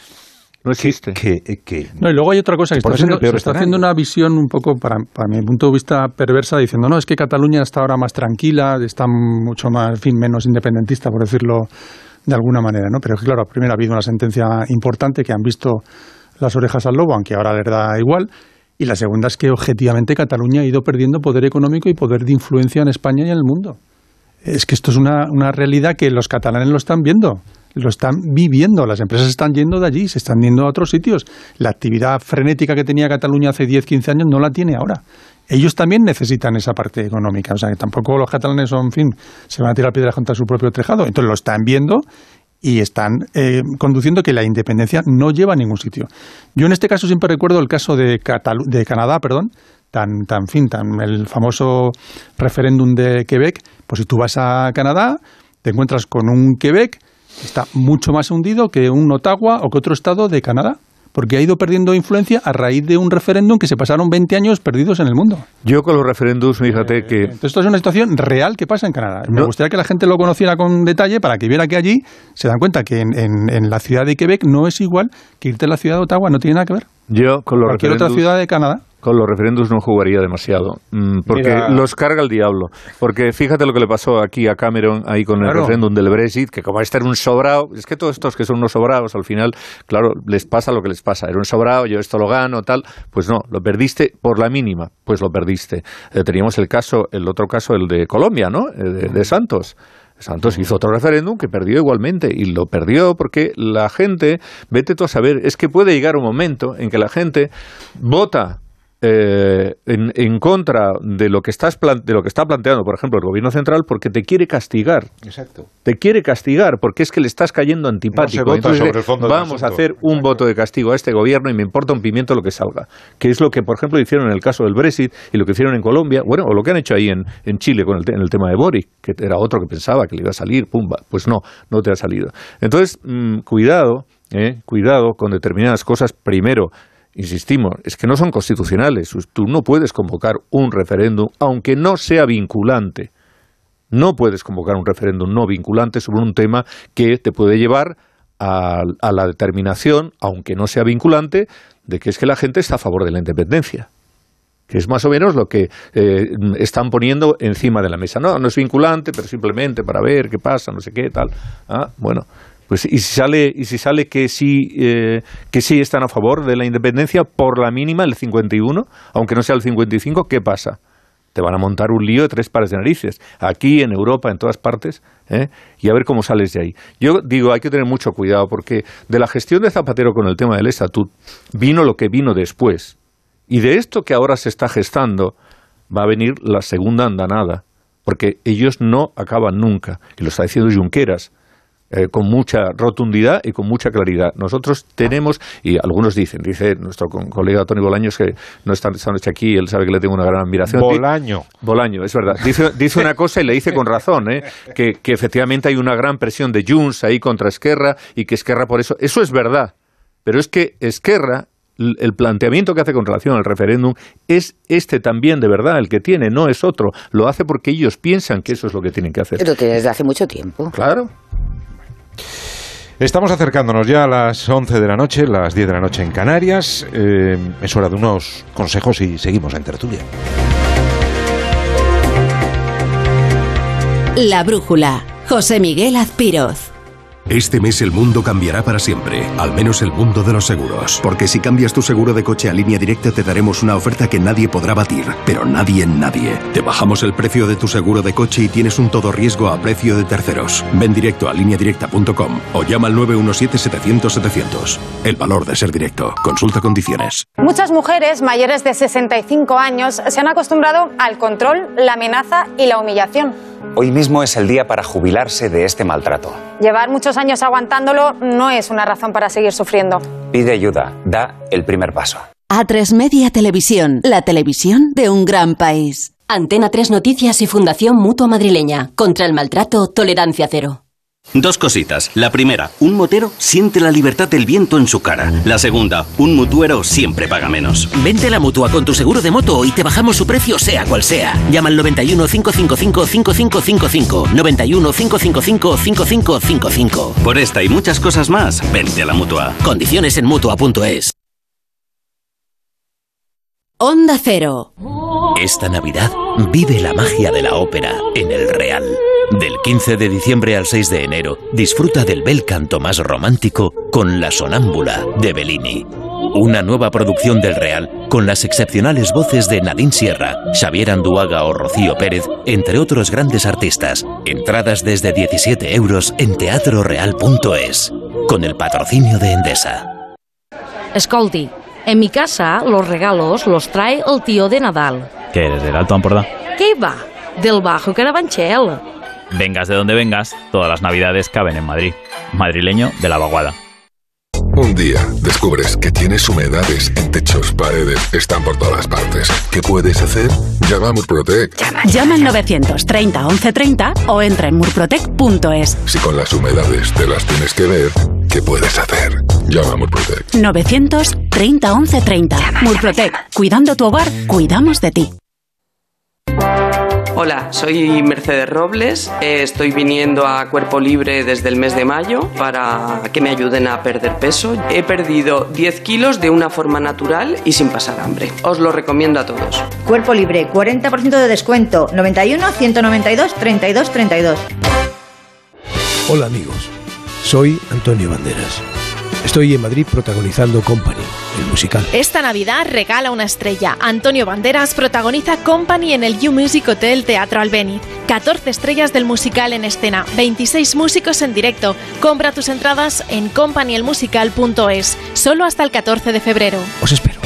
no existe. Que, No, y luego hay otra cosa que está haciendo, se está haciendo una visión un poco, para, para, mi punto de vista, perversa, diciendo, no, es que Cataluña está ahora más tranquila, está mucho más, en fin, menos independentista, por decirlo de alguna manera, ¿no? Pero claro, primero ha habido una sentencia importante que han visto las orejas al lobo, aunque ahora les da igual, y la segunda es que objetivamente Cataluña ha ido perdiendo poder económico y poder de influencia en España y en el mundo. Es que esto es una, una realidad que los catalanes lo están viendo lo están viviendo. Las empresas están yendo de allí, se están yendo a otros sitios. La actividad frenética que tenía Cataluña hace 10, 15 años no la tiene ahora. Ellos también necesitan esa parte económica. O sea, que tampoco los catalanes son, en fin, se van a tirar piedras contra su propio tejado. Entonces lo están viendo y están eh, conduciendo que la independencia no lleva a ningún sitio. Yo en este caso siempre recuerdo el caso de, de Canadá, perdón, tan, tan fin, tan el famoso referéndum de Quebec. Pues si tú vas a Canadá, te encuentras con un Quebec está mucho más hundido que un Ottawa o que otro estado de Canadá porque ha ido perdiendo influencia a raíz de un referéndum que se pasaron 20 años perdidos en el mundo. Yo con los referéndums, fíjate eh, que... esto es una situación real que pasa en Canadá. Me gustaría que la gente lo conociera con detalle para que viera que allí se dan cuenta que en, la ciudad de Quebec no es igual que irte a la ciudad de Ottawa, no tiene nada que ver. Yo con los Cualquier otra ciudad de Canadá con los referendos no jugaría demasiado, mm, porque los carga el diablo. Porque fíjate lo que le pasó aquí a Cameron ahí con el referéndum del Brexit, que como este era un sobrado, es que todos estos que son unos sobrados, al final, claro, les pasa lo que les pasa. Era un sobrado, yo esto lo gano, tal. Pues no, lo perdiste por la mínima, pues lo perdiste. Eh, teníamos el caso, el otro caso, el de Colombia, ¿no? Eh, de, Santos. Santos hizo otro referéndum que perdió igualmente y lo perdió porque la gente, vete tú a saber, es que puede llegar un momento en que la gente vota eh, en, contra de lo que estás de lo que está planteando, por ejemplo, el gobierno central, porque te quiere castigar. Exacto. Te quiere castigar porque es que le estás cayendo antipático. vamos a hacer un voto de castigo a este gobierno y me importa un pimiento lo que salga. Que es lo que, por ejemplo, hicieron en el caso del Brexit y lo que hicieron en Colombia, bueno, o lo que han hecho ahí en, en Chile con el, en el tema de Boric, que era otro que pensaba que le iba a salir, pumba, pues no, no te ha salido. Entonces, mm, cuidado, eh, cuidado con determinadas cosas. Primero, insistimos, es que no son constitucionales. Tú no puedes convocar un referéndum, aunque no sea vinculante. No puedes convocar un referéndum no vinculante sobre un tema que te puede llevar a, la determinación, aunque no sea vinculante, de que es que la gente está a favor de la independencia que es más o menos lo que eh, están poniendo encima de la mesa. No, no es vinculante, pero simplemente para ver qué pasa, no sé qué, tal. Ah, bueno, pues y si sale y si sale que sí eh, que sí están a favor de la independencia por la mínima el 51, aunque no sea el 55, ¿qué pasa? Te van a montar un lío de tres pares de narices, aquí en Europa, en todas partes, ¿eh? y a ver cómo sales de ahí. Yo digo, hay que tener mucho cuidado porque de la gestión de Zapatero con el tema del estatut vino lo que vino después. Y de esto que ahora se está gestando va a venir la segunda andanada, porque ellos no acaban nunca, y lo está diciendo Junqueras eh, con mucha rotundidad y con mucha claridad. Nosotros tenemos, y algunos dicen, dice nuestro colega Tony Bolaños, que no está esta noche aquí, él sabe que le tengo una gran admiración. Bolaño. Bolaño, es verdad. Dice, dice una cosa y le dice con razón, ¿eh? que, que efectivamente hay una gran presión de Junts ahí contra Esquerra y que Esquerra por eso. Eso es verdad. Pero es que Esquerra el planteamiento que hace con relación al referéndum es este también de verdad, el que tiene, no es otro. Lo hace porque ellos piensan que eso es lo que tienen que hacer. Pero desde hace mucho tiempo. Claro. Estamos acercándonos ya a las 11 de la noche, las 10 de la noche en Canarias. Eh, es hora de unos consejos y seguimos en tertulia. La brújula. José Miguel Azpiroz. Este mes el mundo cambiará para siempre, al menos el mundo de los seguros. Porque si cambias tu seguro de coche a línea directa te daremos una oferta que nadie podrá batir, pero nadie en nadie. Te bajamos el precio de tu seguro de coche y tienes un todo riesgo a precio de terceros. Ven directo a lineadirecta.com o llama al 917-700-700. El valor de ser directo. Consulta condiciones. Muchas mujeres mayores de 65 años se han acostumbrado al control, la amenaza y la humillación. Hoy mismo es el día para jubilarse de este maltrato. Llevar muchos años aguantándolo no es una razón para seguir sufriendo. Pide ayuda, da el primer paso. A3 Media Televisión, la televisión de un gran país. Antena 3 Noticias y Fundación Mutua Madrileña. Contra el maltrato, tolerancia cero. Dos cositas. La primera, un motero siente la libertad del viento en su cara. La segunda, un mutuero siempre paga menos. Vente a la mutua con tu seguro de moto y te bajamos su precio sea cual sea. Llama al 91 555 5555. 91 555 5555. Por esta y muchas cosas más, vente a la mutua. Condiciones en mutua.es. Onda Cero. Esta Navidad vive la magia de la ópera en el Real. Del 15 de diciembre al 6 de enero, disfruta del bel canto más romántico con La Sonámbula de Bellini. Una nueva producción del Real con las excepcionales voces de Nadine Sierra, Xavier Anduaga o Rocío Pérez, entre otros grandes artistas. Entradas desde 17 euros en teatroreal.es. Con el patrocinio de Endesa. Escolti, en mi casa los regalos los trae el tío de Nadal. ¿Qué eres, del Alto Ampordà? ¿Qué va? Del Bajo Carabanchel. Vengas de donde vengas, todas las navidades caben en Madrid. Madrileño de la vaguada. Un día descubres que tienes humedades en techos, paredes, están por todas partes. ¿Qué puedes hacer? Llama a Murprotec. Llama, al 930 1130 o entra en murprotec.es. Si con las humedades te las tienes que ver, ¿qué puedes hacer? Llama a Murprotec. 930 1130. Murprotec. Cuidando tu hogar, cuidamos de ti. Hola, soy Mercedes Robles. Eh, estoy viniendo a Cuerpo Libre desde el mes de mayo para que me ayuden a perder peso. He perdido 10 kilos de una forma natural y sin pasar hambre. Os lo recomiendo a todos. Cuerpo Libre, 40% de descuento. 91 192 32 32. Hola amigos, soy Antonio Banderas. Estoy en Madrid protagonizando Company, el musical. Esta Navidad regala una estrella. Antonio Banderas protagoniza Company en el You Music Hotel Teatro Albéniz. 14 estrellas del musical en escena, 26 músicos en directo. Compra tus entradas en companyelmusical.es, solo hasta el 14 de febrero. Os espero.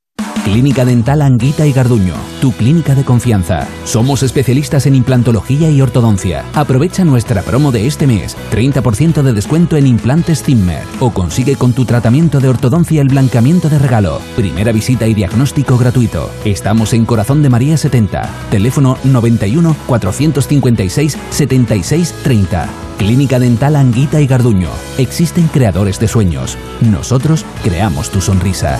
Clínica Dental Anguita y Garduño, tu clínica de confianza. Somos especialistas en implantología y ortodoncia. Aprovecha nuestra promo de este mes, 30% de descuento en implantes Zimmer o consigue con tu tratamiento de ortodoncia el blancamiento de regalo. Primera visita y diagnóstico gratuito. Estamos en Corazón de María 70, teléfono 91 456 76 30. Clínica Dental Anguita y Garduño. Existen creadores de sueños. Nosotros creamos tu sonrisa.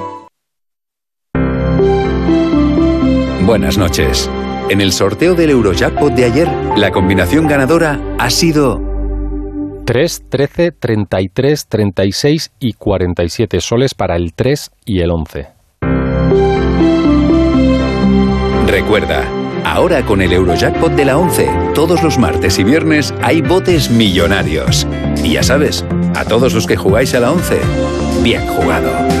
Buenas noches. En el sorteo del Eurojackpot de ayer, la combinación ganadora ha sido 3, 13, 33, 36 y 47 soles para el 3 y el 11. Recuerda, ahora con el Eurojackpot de la 11, todos los martes y viernes hay botes millonarios. Y ya sabes, a todos los que jugáis a la 11, bien jugado.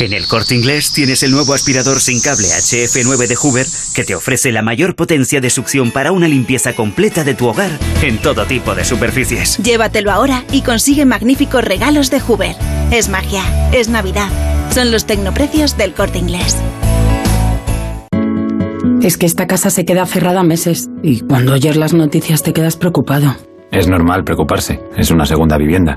En el corte inglés tienes el nuevo aspirador sin cable HF9 de Hoover que te ofrece la mayor potencia de succión para una limpieza completa de tu hogar en todo tipo de superficies. Llévatelo ahora y consigue magníficos regalos de Hoover. Es magia, es Navidad. Son los tecnoprecios del corte inglés. Es que esta casa se queda cerrada meses y cuando oyes las noticias te quedas preocupado. Es normal preocuparse, es una segunda vivienda.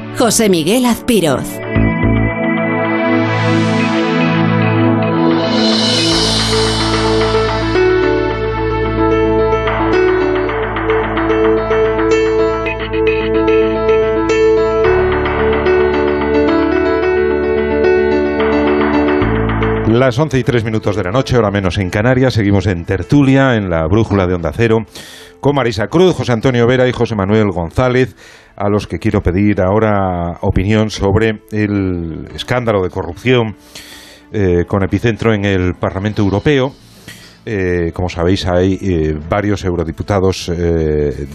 José Miguel Azpiroz. Las 11 y 3 minutos de la noche, ahora menos en Canarias, seguimos en tertulia, en la brújula de Onda Cero, con Marisa Cruz, José Antonio Vera y José Manuel González, a los que quiero pedir ahora opinión sobre el escándalo de corrupción eh, con epicentro en el Parlamento Europeo. Eh, como sabéis, hay eh, varios eurodiputados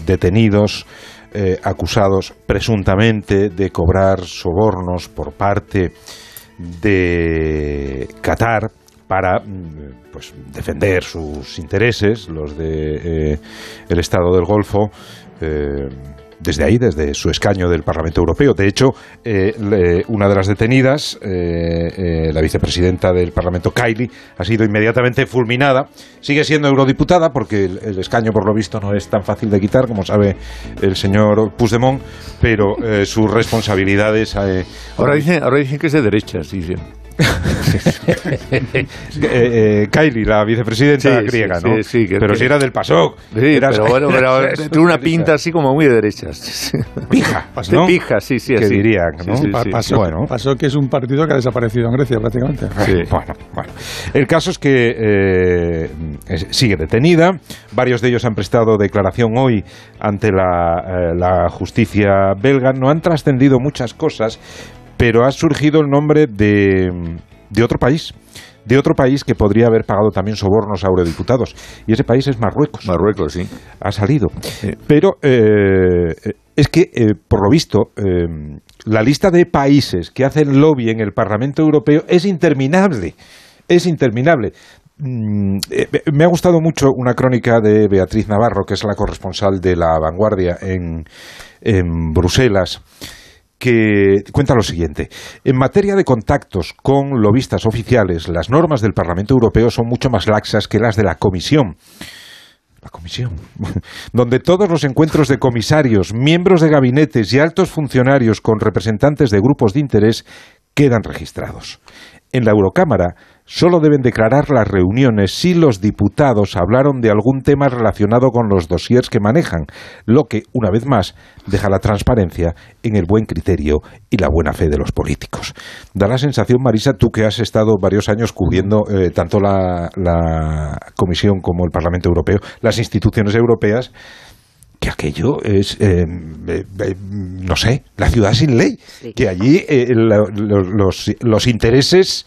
detenidos, acusados presuntamente de cobrar sobornos por parte de Qatar para mm, pues, defender sus intereses, los de el Estado del Golfo, desde ahí, desde su escaño del Parlamento Europeo. De hecho, eh, una de las detenidas, eh, la vicepresidenta del Parlamento, Kylie, ha sido inmediatamente fulminada. Sigue siendo eurodiputada porque el, escaño, por lo visto, no es tan fácil de quitar, como sabe el señor Puigdemont, pero sus responsabilidades... ahora, dicen, ahora dicen que es de derechas, dicen. Eh, eh, Kylie, la vicepresidenta griega, ¿no? Sí, pero si era del PASOK. Sí, pero bueno, pero tiene una pinta así como muy de derechas. Pija, ¿no? Pija, sí, sí, así. dirían, ¿no? Pasó, bueno. pasó que es un partido que ha desaparecido en Grecia prácticamente. Bueno, bueno. El caso es que eh, sigue detenida. Varios de ellos han prestado declaración hoy ante la, la justicia belga. No han trascendido muchas cosas, pero ha surgido el nombre de, de otro país de otro país que podría haber pagado también sobornos a eurodiputados. Y ese país es Marruecos. Marruecos, sí. Ha salido. Pero eh, es que, eh, por lo visto, eh, la lista de países que hacen lobby en el Parlamento Europeo es interminable. Es interminable. Mm, me ha gustado mucho una crónica de Beatriz Navarro, que es la corresponsal de La Vanguardia en, en Bruselas que cuenta lo siguiente. En materia de contactos con lobistas oficiales, las normas del Parlamento Europeo son mucho más laxas que las de la Comisión. La Comisión, donde todos los encuentros de comisarios, miembros de gabinetes y altos funcionarios con representantes de grupos de interés quedan registrados. En la Eurocámara solo deben declarar las reuniones si los diputados hablaron de algún tema relacionado con los dossiers que manejan, lo que, una vez más, deja la transparencia en el buen criterio y la buena fe de los políticos. Da la sensación, Marisa, tú que has estado varios años cubriendo eh, tanto la, Comisión como el Parlamento Europeo, las instituciones europeas, que aquello es, eh, eh, no sé, la ciudad sin ley, que allí los, los intereses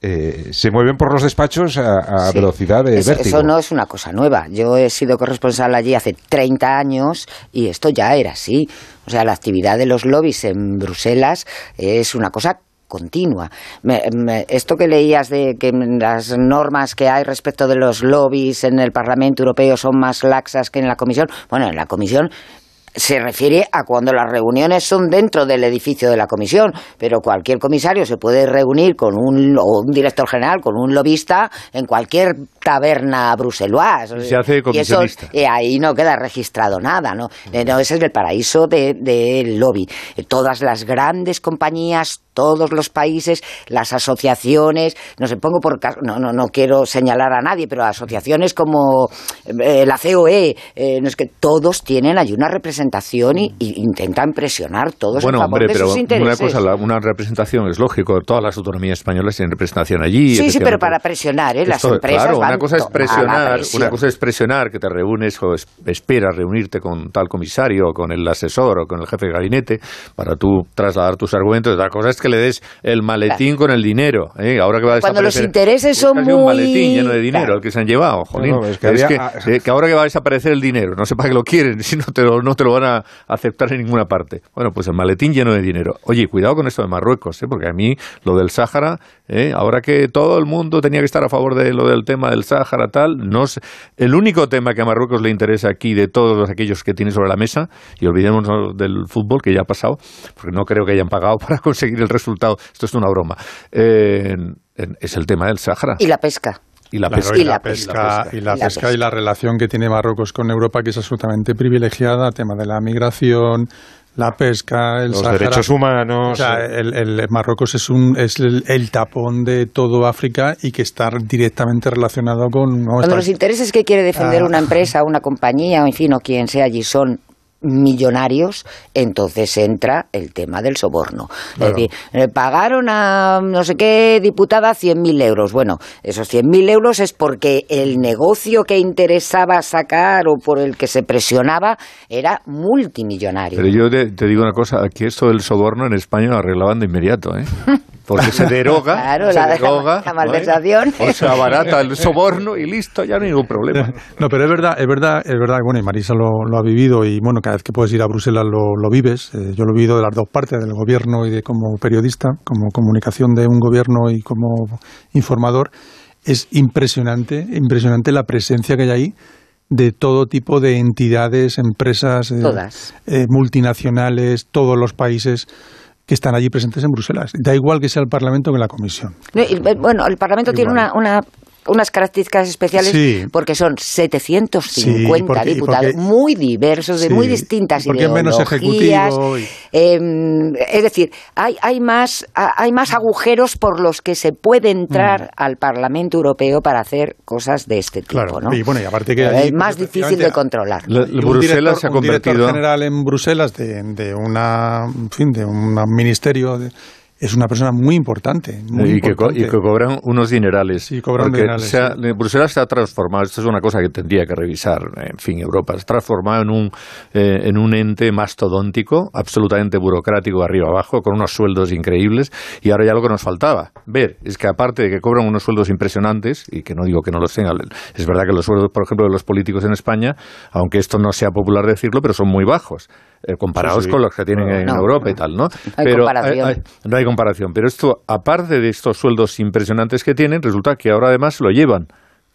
eh, se mueven por los despachos a, velocidad de eso, vértigo. Eso no es una cosa nueva. Yo he sido corresponsal allí hace 30 años y esto ya era así. O sea, la actividad de los lobbies en Bruselas es una cosa continua. esto que leías de que las normas que hay respecto de los lobbies en el Parlamento Europeo son más laxas que en la Comisión, bueno, en la Comisión se refiere a cuando las reuniones son dentro del edificio de la comisión, pero cualquier comisario se puede reunir con un, o un director general, con un lobista en cualquier taberna bruseloise. Se hace comisionista. Y eso, ahí no queda registrado nada, ¿no? no ese es el paraíso del de, lobby. Todas las grandes compañías, todos los países, las asociaciones, no sé, pongo por no, no, no quiero señalar a nadie, pero asociaciones como eh, la COE, eh, no es que todos tienen allí una representación y, intentan presionar todos bueno, en favor hombre, de pero sus intereses. Una cosa, una representación es lógico, todas las autonomías españolas tienen representación allí. Sí, sí, pero para presionar, ¿eh? Las empresas claro, van una cosa es presionar, una cosa es presionar que te reúnes o esperas reunirte con tal comisario, o con el asesor o con el jefe de gabinete para tú trasladar tus argumentos. Otra cosa es que le des el maletín con el dinero. ¿eh? Ahora que va a Cuando los intereses son muy... un maletín lleno de dinero el que se han llevado, jolín. es, que, eh, que, ahora que va a desaparecer el dinero, no sé para qué lo quieren, si no te lo, no te lo van a aceptar en ninguna parte. Bueno, pues el maletín lleno de dinero. Oye, cuidado con esto de Marruecos, ¿eh? porque a mí lo del Sáhara, ¿eh? ahora que todo el mundo tenía que estar a favor de lo del tema del Sáhara, tal, no sé. El único tema que a Marruecos le interesa aquí de todos aquellos que tiene sobre la mesa, y olvidémonos del fútbol que ya ha pasado, porque no creo que hayan pagado para conseguir el resultado, esto es una broma, eh, es el tema del Sáhara. Y la pesca. Y la, pesca, y, la pesca, y, la, pesca, y la relación que tiene Marruecos con Europa, que es absolutamente privilegiada, tema de la migración, la pesca, el los derechos humanos. O sea, el, Marruecos es, un, es el, tapón de todo África y que está directamente relacionado con... Cuando los intereses que quiere defender ah. una empresa, una compañía, o en fin, o quien sea allí son millonarios, entonces entra el tema del soborno. Es decir, eh, pagaron a no sé qué diputada 100.000 euros. Bueno, esos 100.000 euros es porque el negocio que interesaba sacar o por el que se presionaba era multimillonario. Pero yo te, digo una cosa, aquí esto del soborno en España lo arreglaban de inmediato, ¿eh? porque se deroga, claro, se la, deroga, la malversación. o se abarata el soborno y listo, ya no hay ningún problema. No, pero es verdad, es verdad, es verdad, bueno, y Marisa lo, ha vivido y bueno, cada vez que puedes ir a Bruselas lo, vives. Eh, yo lo he vivido de las dos partes, del gobierno y de como periodista, como comunicación de un gobierno y como informador. Es impresionante, impresionante la presencia que hay ahí de todo tipo de entidades, empresas, eh, eh, multinacionales, todos los países que están allí presentes en Bruselas. Da igual que sea el Parlamento que la Comisión. bueno, el Parlamento tiene una, una unas características especiales porque son 750 diputados muy diversos, de muy distintas ideologías. Em, es decir, hay, hay, más, hay más agujeros por los que se puede entrar mm. al Parlamento Europeo para hacer cosas de este tipo. ¿no? y bueno, y aparte que es más difícil de controlar. Bruselas se ha convertido... general en Bruselas de, de, una, en fin, de un ministerio... De, es una persona muy importante. y, Que, cobran unos dinerales. Sí, cobran dinerales. Bruselas se ha transformado, esto es una cosa que tendría que revisar, en fin, Europa, se ha transformado en un, eh, en un ente mastodóntico, absolutamente burocrático, arriba abajo, con unos sueldos increíbles, y ahora ya lo que nos faltaba ver es que aparte de que cobran unos sueldos impresionantes, y que no digo que no los tengan, es verdad que los sueldos, por ejemplo, de los políticos en España, aunque esto no sea popular decirlo, pero son muy bajos. Eh, comparados con los que tienen en Europa y tal, ¿no? Hay pero comparación. no hay comparación. Pero esto, aparte de estos sueldos impresionantes que tienen, resulta que ahora además lo llevan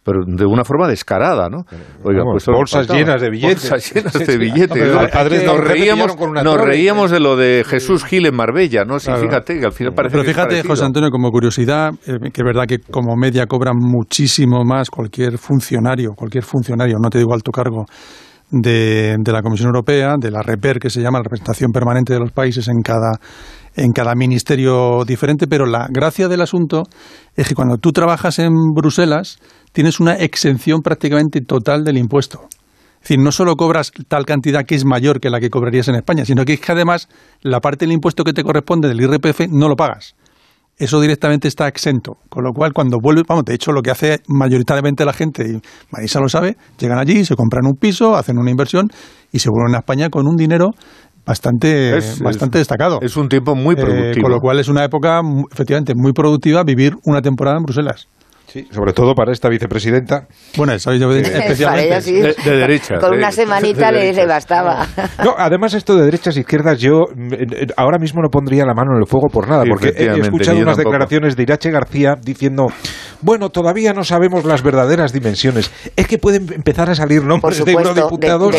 pero de una forma descarada, ¿no? Oiga, pues bolsas llenas de billetes. Bolsas llenas de billetes. nos reíamos, nos reíamos de lo de Jesús Gil en Marbella, ¿no? Sí, fíjate, que al final parece Pero fíjate, José Antonio, como curiosidad, eh, que es verdad que como media cobra muchísimo más cualquier funcionario, cualquier funcionario, no te digo alto cargo, de, la Comisión Europea, de la REPER, que se llama la representación permanente de los países en cada, en cada ministerio diferente, pero la gracia del asunto es que cuando tú trabajas en Bruselas tienes una exención prácticamente total del impuesto. Es decir, no solo cobras tal cantidad que es mayor que la que cobrarías en España, sino que es que además la parte del impuesto que te corresponde del IRPF no lo pagas eso directamente está exento. Con lo cual, cuando vuelve, vamos, de hecho, lo que hace mayoritariamente la gente, y Marisa lo sabe, llegan allí, se compran un piso, hacen una inversión y se vuelven a España con un dinero bastante, bastante destacado. Es un tiempo muy eh, productivo. con lo cual es una época, efectivamente, muy productiva vivir una temporada en Bruselas. Sí, sobre todo para esta vicepresidenta. Bueno, esa vicepresidenta especialmente. de, derecha. Con una semanita le dice bastaba. No, además esto de derechas e izquierdas, yo ahora mismo no pondría la mano en el fuego por nada, porque he escuchado unas declaraciones de Irache García diciendo, bueno, todavía no sabemos las verdaderas dimensiones. Es que pueden empezar a salir nombres de eurodiputados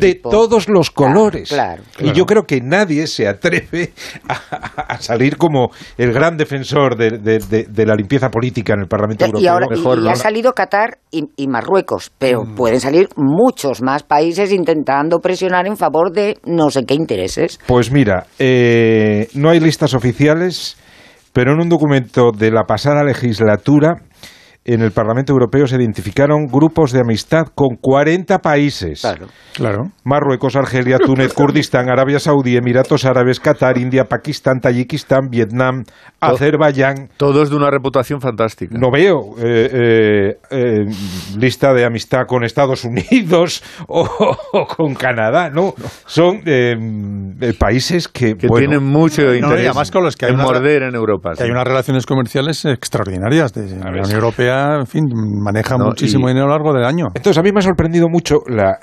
de, todos los colores. Y yo creo que nadie se atreve a, salir como el gran defensor de, la limpieza política en el Parlamento Europeo y ahora ha salido Qatar y, Marruecos, pero mm. pueden salir muchos más países intentando presionar en favor de no sé qué intereses. Pues mira, eh, no hay listas oficiales, pero en un documento de la pasada legislatura en el Parlamento Europeo se identificaron grupos de amistad con 40 países. Claro. Marruecos, Argelia, Túnez, Kurdistán, Arabia Saudí, Emiratos Árabes, Qatar, India, Pakistán, Tayikistán, Vietnam, Azerbaiyán. Todos de una reputación fantástica. No veo eh, eh, eh, lista de amistad con Estados Unidos o, con Canadá, ¿no. Son países que, tienen mucho interés además con los que hay en morder en Europa. hay unas relaciones comerciales extraordinarias de la Unión Europea en fin, maneja muchísimo dinero a lo largo del año. Entonces, a mí me ha sorprendido mucho la,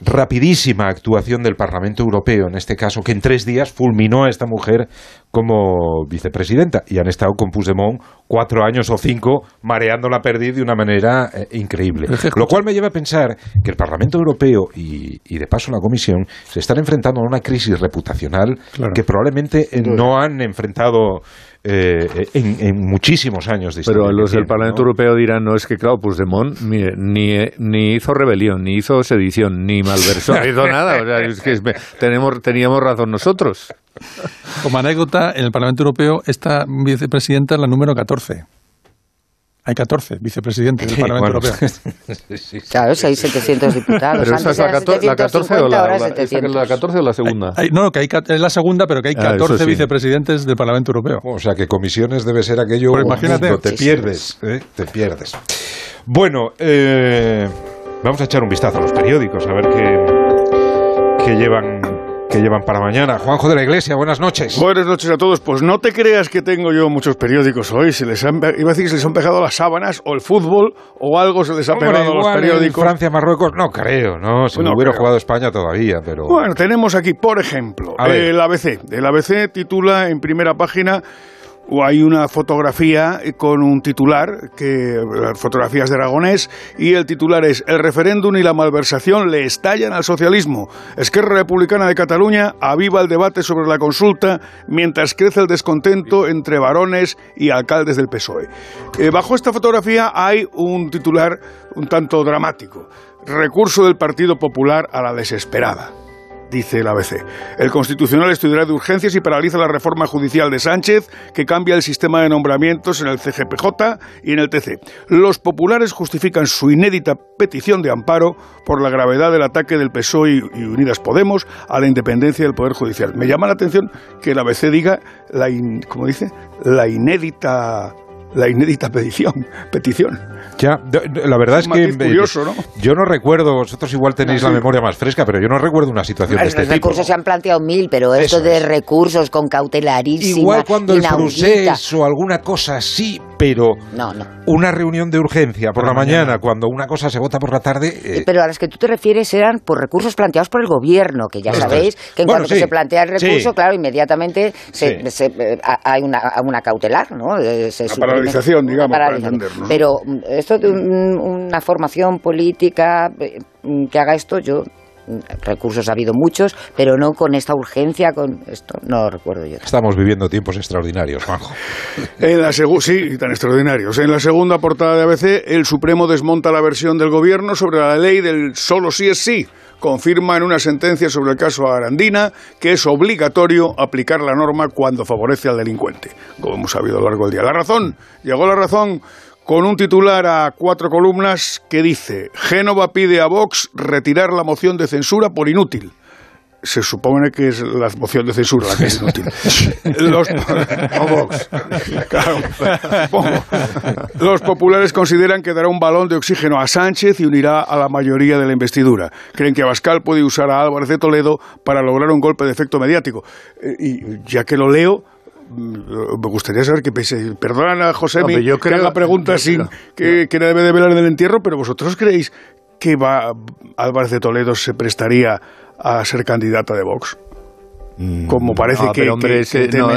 rapidísima actuación del Parlamento Europeo, en este caso, que en tres días fulminó a esta mujer como vicepresidenta y han estado con Puigdemont cuatro años o cinco mareando la pérdida de una manera eh, increíble. Lo cual me lleva a pensar que el Parlamento Europeo y, de paso la Comisión se están enfrentando a una crisis reputacional que probablemente eh, no han enfrentado eh, en, muchísimos años de Pero los del Parlamento Europeo dirán, no es que, claro, Puigdemont ni, ni, ni hizo rebelión, ni hizo sedición, ni malversó, no hizo nada. O sea, es que tenemos, teníamos razón nosotros. Como anécdota, en el Parlamento Europeo esta vicepresidenta es la número 14. Hay 14 vicepresidentes del Parlamento Europeo. Claro, si hay 700 diputados. Pero esa es la, 14 o la, la 14 o la segunda. no, que hay, es la segunda, pero que hay 14 ah, vicepresidentes del Parlamento Europeo. O sea, que comisiones debe ser aquello. Imagínate. te pierdes, ¿eh? te pierdes. Bueno, eh, vamos a echar un vistazo a los periódicos, a ver qué, qué llevan que llevan para mañana. Juanjo de la Iglesia, buenas noches. Buenas noches a todos. Pues no te creas que tengo yo muchos periódicos hoy. Se les han, iba a decir que se les han pegado las sábanas o el fútbol o algo se les ha pegado a los periódicos. Francia, Marruecos, no creo, ¿no? Si no hubiera jugado España todavía, pero... Bueno, tenemos aquí, por ejemplo, el ABC. El ABC titula en primera página hay una fotografía con un titular, que fotografías de Aragonés, y el titular es El referéndum y la malversación le estallan al socialismo. Esquerra Republicana de Cataluña aviva el debate sobre la consulta mientras crece el descontento entre varones y alcaldes del PSOE. Eh, bajo esta fotografía hay un titular un tanto dramático. Recurso del Partido Popular a la desesperada dice el ABC. El Constitucional estudiará de urgencias y paraliza la reforma judicial de Sánchez, que cambia el sistema de nombramientos en el CGPJ y en el TC. Los populares justifican su inédita petición de amparo por la gravedad del ataque del PSOE y Unidas Podemos a la independencia del Poder Judicial. Me llama la atención que el ABC diga, la como dice, la inédita la inédita petición. petición. Ya, la verdad es, que curioso, ¿no? yo no recuerdo, vosotros igual tenéis la memoria más fresca, pero yo no recuerdo una situación de este tipo. Los recursos se han planteado mil, pero esto de recursos con cautelarísima, Igual cuando el procés o alguna cosa así, pero no, no. Una reunión de urgencia por, la, mañana, cuando una cosa se vota por la tarde... Eh, pero a las que tú te refieres eran por recursos planteados por el gobierno, que ya sabéis que en cuanto se plantea el recurso, claro, inmediatamente se, eh, hay una, una, cautelar, ¿no? Eh, paralización, digamos, para entender, Pero mm, esto de una formación política mm, que haga esto, yo recursos ha habido muchos, pero no con esta urgencia, con esto no lo recuerdo yo. Estamos viviendo tiempos extraordinarios, Juanjo. En la sí, tan extraordinarios. En la segunda portada de ABC, el Supremo desmonta la versión del gobierno sobre la ley del solo sí es sí confirma en una sentencia sobre el caso Arandina que es obligatorio aplicar la norma cuando favorece al delincuente, como hemos sabido a lo largo del día. La razón, llegó la razón con un titular a cuatro columnas que dice Génova pide a Vox retirar la moción de censura por inútil se supone que es la moción de censura la que es inútil. Los, los populares consideran que dará un balón de oxígeno a Sánchez y unirá a la mayoría de la investidura. Creen que Abascal puede usar a Álvarez de Toledo para lograr un golpe de efecto mediático. Eh, y ya que lo leo, me gustaría saber qué pensáis. Perdonan a José yo creo, que haga preguntas sin que, que debe de velar en el entierro, pero vosotros creéis que va, Álvarez de Toledo se prestaría a ser candidata de Vox. Mm. Como parece que, hombre, ese, no,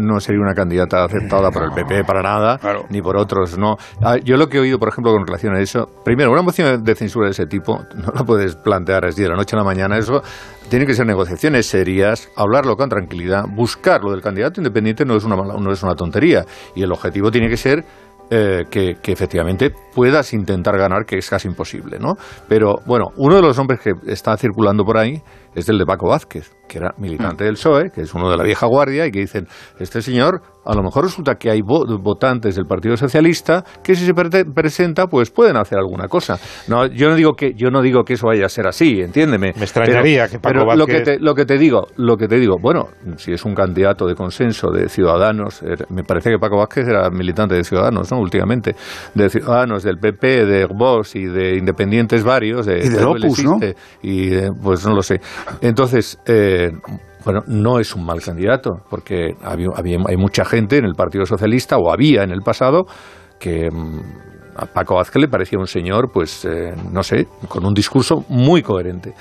no, sería una candidata aceptada por el PP para nada, ni por otros. no ah, Yo lo que he oído, por ejemplo, con relación a eso, primero, una moción de censura de ese tipo no la puedes plantear así de la noche a la mañana. Eso tiene que ser negociaciones serias, hablarlo con tranquilidad, buscarlo del candidato independiente no es una, no es una tontería. Y el objetivo tiene que ser eh, que, efectivamente puedas intentar ganar, que es casi imposible, ¿no? Pero bueno, uno de los nombres que está circulando por ahí es el de Paco Vázquez, que era militante del PSOE, que es uno de la vieja guardia, y que dicen, este señor, a lo mejor resulta que hay votantes del Partido Socialista que si se presenta, pues pueden hacer alguna cosa. No, yo no digo que yo no digo que eso vaya a ser así, entiéndeme. Me extrañaría que Paco Vázquez... lo que te, lo que te digo, lo que te digo, bueno, si es un candidato de consenso de Ciudadanos, er, me parece que Paco Vázquez era militante de Ciudadanos, ¿no? Últimamente, de Ciudadanos, del PP, de Vox y de independientes varios, de, y de Opus, ¿no? Y pues no lo sé. Entonces, eh, bueno, no es un mal candidato, porque había, hay mucha gente en el Partido Socialista, o había en el pasado, que mm, a Paco Vázquez le parecía un señor, pues, eh, no sé, con un discurso muy coherente.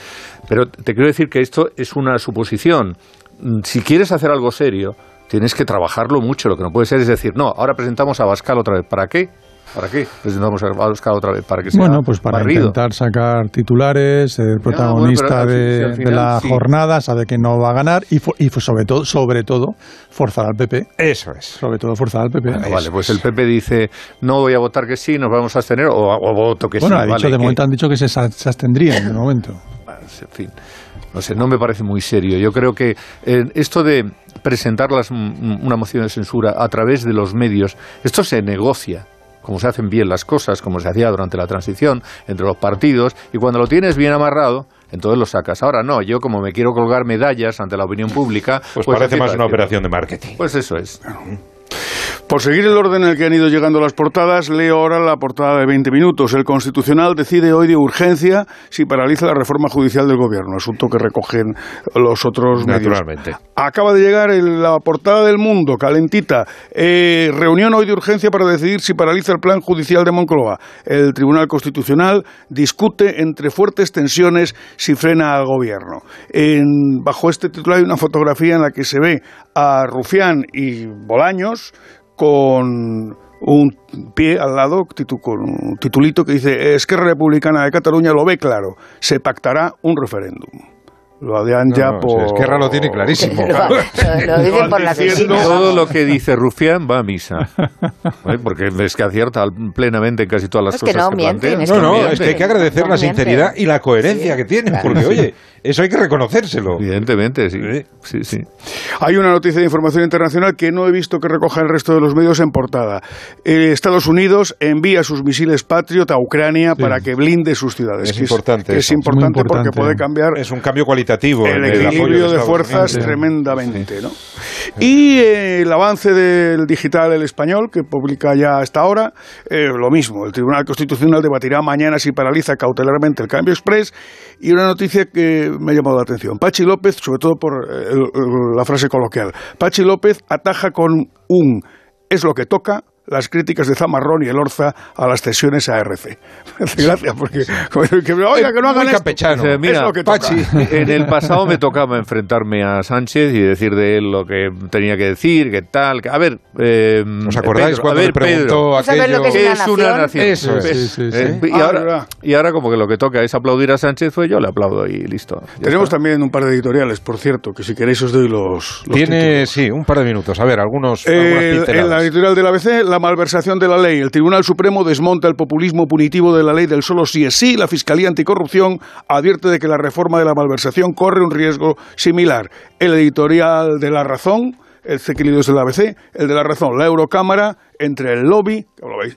Pero te quiero decir que esto es una suposición. Mm, si quieres hacer algo serio, tienes que trabajarlo mucho. Lo que no puede ser es decir, no, ahora presentamos a Bascal otra vez. ¿Para qué? ¿Para qué? Presentamos a Bascal otra vez para que sea Bueno, pues para intentar sacar titulares, el protagonista de, la jornada sabe que no va a ganar y, y sobre todo, sobre todo, forzar al PP. Eso es. Sobre todo forzar al PP. vale, pues el PP dice, no voy a votar que sí, nos vamos a abstener o, voto que sí. Bueno, de momento han dicho que se, se abstendrían de momento. en fin no sé, no me parece muy serio. Yo creo que eh, esto de presentar una moción de censura a través de los medios, esto se negocia como se hacen bien las cosas, como se hacía durante la transición entre los partidos, y cuando lo tienes bien amarrado, entonces lo sacas. Ahora no, yo como me quiero colgar medallas ante la opinión pública... Pues, pues parece más una operación de marketing. Pues eso es. Por seguir el orden en el que han ido llegando las portadas, leo ahora la portada de 20 minutos. El Constitucional decide hoy de urgencia si paraliza la reforma judicial del Gobierno, asunto que recogen los otros Naturalmente. Acaba de llegar la portada del Mundo, calentita. Eh, reunión hoy de urgencia para decidir si paraliza el plan judicial de Moncloa. El Tribunal Constitucional discute entre fuertes tensiones si frena al Gobierno. bajo este titular hay una fotografía en la que se ve a Rufián y Bolaños con un pie al lado, con un titulito que dice Esquerra Republicana de Cataluña lo ve claro, se pactará un referéndum. Lo de ya por... Esquerra lo tiene clarísimo. lo, por la Todo lo que dice Rufián va a misa. Porque es que acierta plenamente en casi todas las cosas que, no, que No, no, es que hay que agradecer la sinceridad y la coherencia que tiene. Porque, oye, eso hay que reconocérselo. Evidentemente, sí. sí. sí, Hay una noticia de información internacional que no he visto que recoja el resto de los medios en portada. Eh, Estados Unidos envía sus misiles Patriot a Ucrania para que blinde sus ciudades. Es importante. Es, importante, porque puede cambiar. Es un cambio cualitativo. El, equilibrio de, fuerzas tremendamente. ¿no? Y eh, el avance del digital El Español, que publica ya hasta ahora, eh, lo mismo. El Tribunal Constitucional debatirá mañana si paraliza cautelarmente el cambio express. Y una noticia que me ha llamado la atención. Pachi López, sobre todo por eh, la frase coloquial, Pachi López ataja con un es lo que toca las críticas de Zamarrón y el Orza a las cesiones a RC. Gracias, porque que, oiga, que no hagan campechano. Mira, es Pachi, en el pasado me tocaba enfrentarme a Sánchez y decir de él lo que tenía que decir, qué tal. a ver, eh, ¿os acordáis cuando le preguntó aquello? ¿Qué es una nación? Eso sí, sí, eh, y, ahora, y, ahora, como que lo que toca es aplaudir a Sánchez, pues yo le aplaudo y listo. Tenemos también un par de editoriales, por cierto, que si queréis os doy los, Tiene, sí, un par de minutos. A ver, algunos, eh, En la editorial de la ABC, la malversación de la ley. El Tribunal Supremo desmonta el populismo punitivo de la ley del solo sí es sí. La Fiscalía Anticorrupción advierte de que la reforma de la malversación corre un riesgo similar. El editorial de La Razón el es del ABC, el de la razón, la Eurocámara, entre el lobby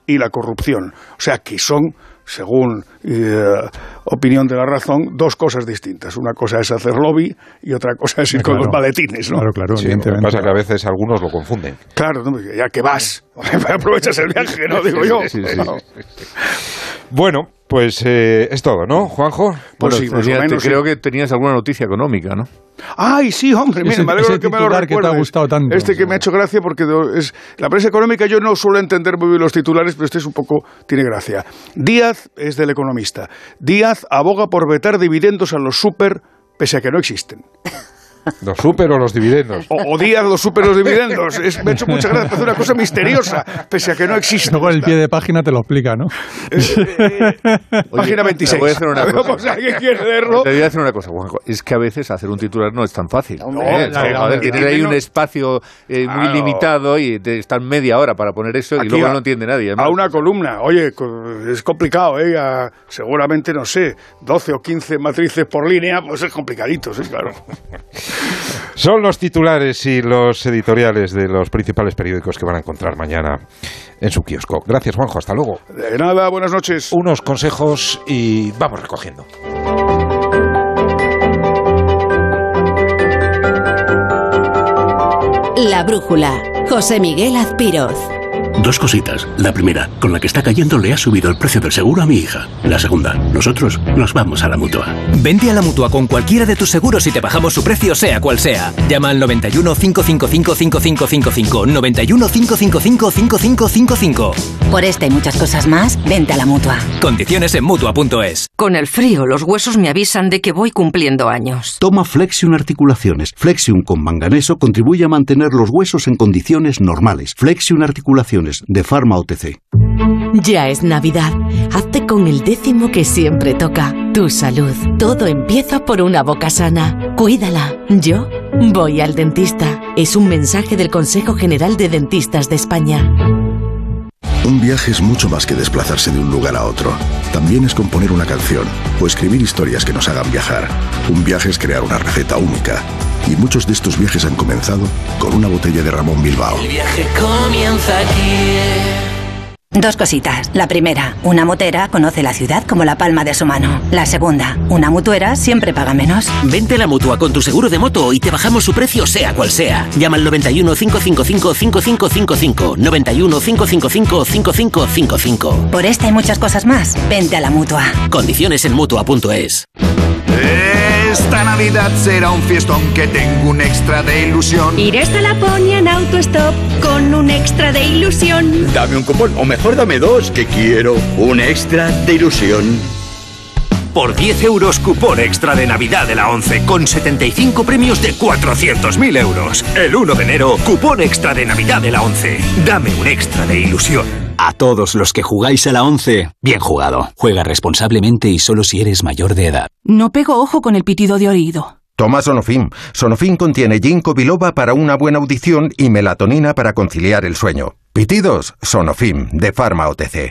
y la corrupción. O sea que son según eh, opinión de la razón, dos cosas distintas. Una cosa es hacer lobby y otra cosa es ir con los maletines. ¿no? Claro, claro, Lo que pasa que a veces algunos lo confunden. Claro, ya que vas, aprovechas el viaje, ¿no? Digo yo. Bueno, pues eh, es todo, ¿no, Juanjo? Pues sí, creo que tenías alguna noticia económica, ¿no? Ay, sí, hombre, mira, me alegro que me lo recuerdes. Que ha gustado tanto. Este que me ha hecho gracia porque es la prensa económica yo no suelo entender muy bien los titulares, pero este es un poco tiene gracia. Díaz es del economista. Díaz aboga por vetar dividendos a los super pese a que no existen. ¿Los super o los dividendos? O, días los super o los dividendos. Es, me ha hecho mucha gracia, parece una cosa misteriosa, pese a que no existe. Luego el pie de página te lo explica, ¿no? página 26. Te voy a hacer una cosa. quiere leerlo? Te voy a decir una cosa, Juanjo. Es que a veces hacer un titular no es tan fácil. Hombre, tienes ahí un espacio eh, muy limitado y te están media hora para poner eso y luego no entiende nadie. A una columna. Oye, es complicado, ¿eh? seguramente, no sé, 12 o 15 matrices por línea, pues es complicadito, sí, claro. Son los titulares y los editoriales de los principales periódicos que van a encontrar mañana en su kiosco. Gracias, Juanjo. Hasta luego. De nada, buenas noches. Unos consejos y vamos recogiendo. La brújula. José Miguel Azpiroz. Dos cositas. La primera, con la que está cayendo le ha subido el precio del seguro a mi hija. La segunda, nosotros nos vamos a la mutua. Vente a la mutua con cualquiera de tus seguros y te bajamos su precio, sea cual sea. Llama al 91 555 5555. 91 555 5555. Por esta y muchas cosas más, vente a la mutua. Condiciones en mutua.es. Con el frío, los huesos me avisan de que voy cumpliendo años. Toma Flexion Articulaciones. Flexion con manganeso contribuye a mantener los huesos en condiciones normales. Flexion Articulaciones de Pharma OTC. Ya es Navidad. Hazte con el décimo que siempre toca. Tu salud. Todo empieza por una boca sana. Cuídala. Yo voy al dentista. Es un mensaje del Consejo General de Dentistas de España. Un viaje es mucho más que desplazarse de un lugar a otro. También es componer una canción o escribir historias que nos hagan viajar. Un viaje es crear una receta única. Y muchos de estos viajes han comenzado con una botella de Ramón Bilbao. El viaje comienza aquí. Dos cositas. La primera, una motera conoce la ciudad como la palma de su mano. La segunda, una mutuera siempre paga menos. Vente a la mutua con tu seguro de moto y te bajamos su precio sea cual sea. Llama al 91 555 5555. 91 555 5555. Por esta y muchas cosas más, vente a la mutua. Condiciones en mutua.es. Esta Navidad será un fiestón que tengo un extra de ilusión. Iré hasta Laponia en autostop con un extra de ilusión. Dame un cupón, o mejor dame dos, que quiero un extra de ilusión. Por 10 euros, cupón extra de Navidad de la 11, con 75 premios de 400.000 euros. El 1 de enero, cupón extra de Navidad de la 11. Dame un extra de ilusión. A todos los que jugáis a la 11, bien jugado. Juega responsablemente y solo si eres mayor de edad. No pego ojo con el pitido de oído. Toma Sonofim. Sonofim contiene ginkgo biloba para una buena audición y melatonina para conciliar el sueño. Pitidos, Sonofim, de Pharma OTC.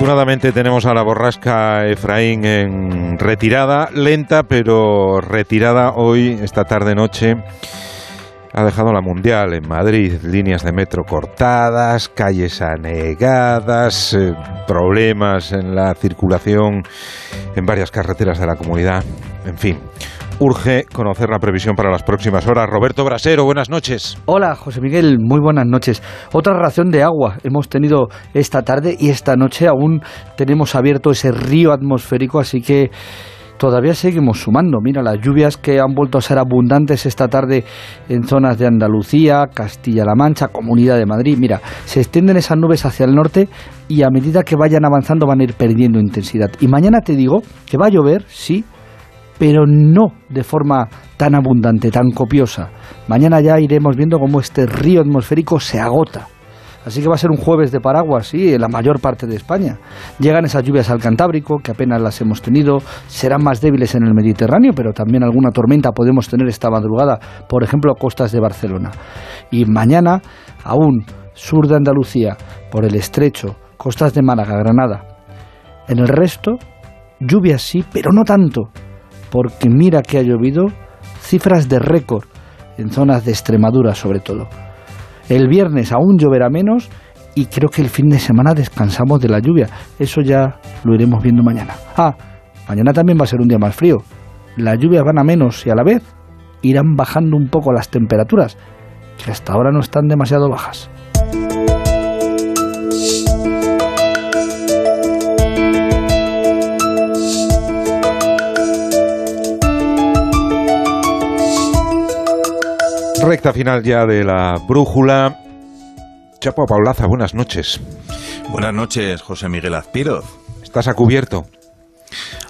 Afortunadamente tenemos a la borrasca Efraín en retirada, lenta pero retirada hoy, esta tarde-noche. Ha dejado la mundial en Madrid, líneas de metro cortadas, calles anegadas, eh, problemas en la circulación en varias carreteras de la comunidad, en fin urge conocer la previsión para las próximas horas. Roberto Brasero, buenas noches. Hola, José Miguel, muy buenas noches. Otra ración de agua hemos tenido esta tarde y esta noche aún tenemos abierto ese río atmosférico, así que todavía seguimos sumando. Mira, las lluvias que han vuelto a ser abundantes esta tarde en zonas de Andalucía, Castilla-La Mancha, Comunidad de Madrid. Mira, se extienden esas nubes hacia el norte y a medida que vayan avanzando van a ir perdiendo intensidad. Y mañana te digo que va a llover, sí, pero no de forma tan abundante, tan copiosa. Mañana ya iremos viendo cómo este río atmosférico se agota. Así que va a ser un jueves de paraguas, sí, en la mayor parte de España. Llegan esas lluvias al Cantábrico, que apenas las hemos tenido, serán más débiles en el Mediterráneo, pero también alguna tormenta podemos tener esta madrugada, por ejemplo, costas de Barcelona. Y mañana, aún, sur de Andalucía, por el estrecho, costas de Málaga, Granada. En el resto, lluvias sí, pero no tanto porque mira que ha llovido cifras de récord en zonas de Extremadura sobre todo. El viernes aún lloverá menos y creo que el fin de semana descansamos de la lluvia. Eso ya lo iremos viendo mañana. Ah, mañana también va a ser un día más frío. Las lluvias van a menos y a la vez irán bajando un poco las temperaturas, que hasta ahora no están demasiado bajas. Recta final ya de la brújula. Chapo Paulaza, buenas noches. Buenas noches, José Miguel Azpiroz. ¿Estás a cubierto?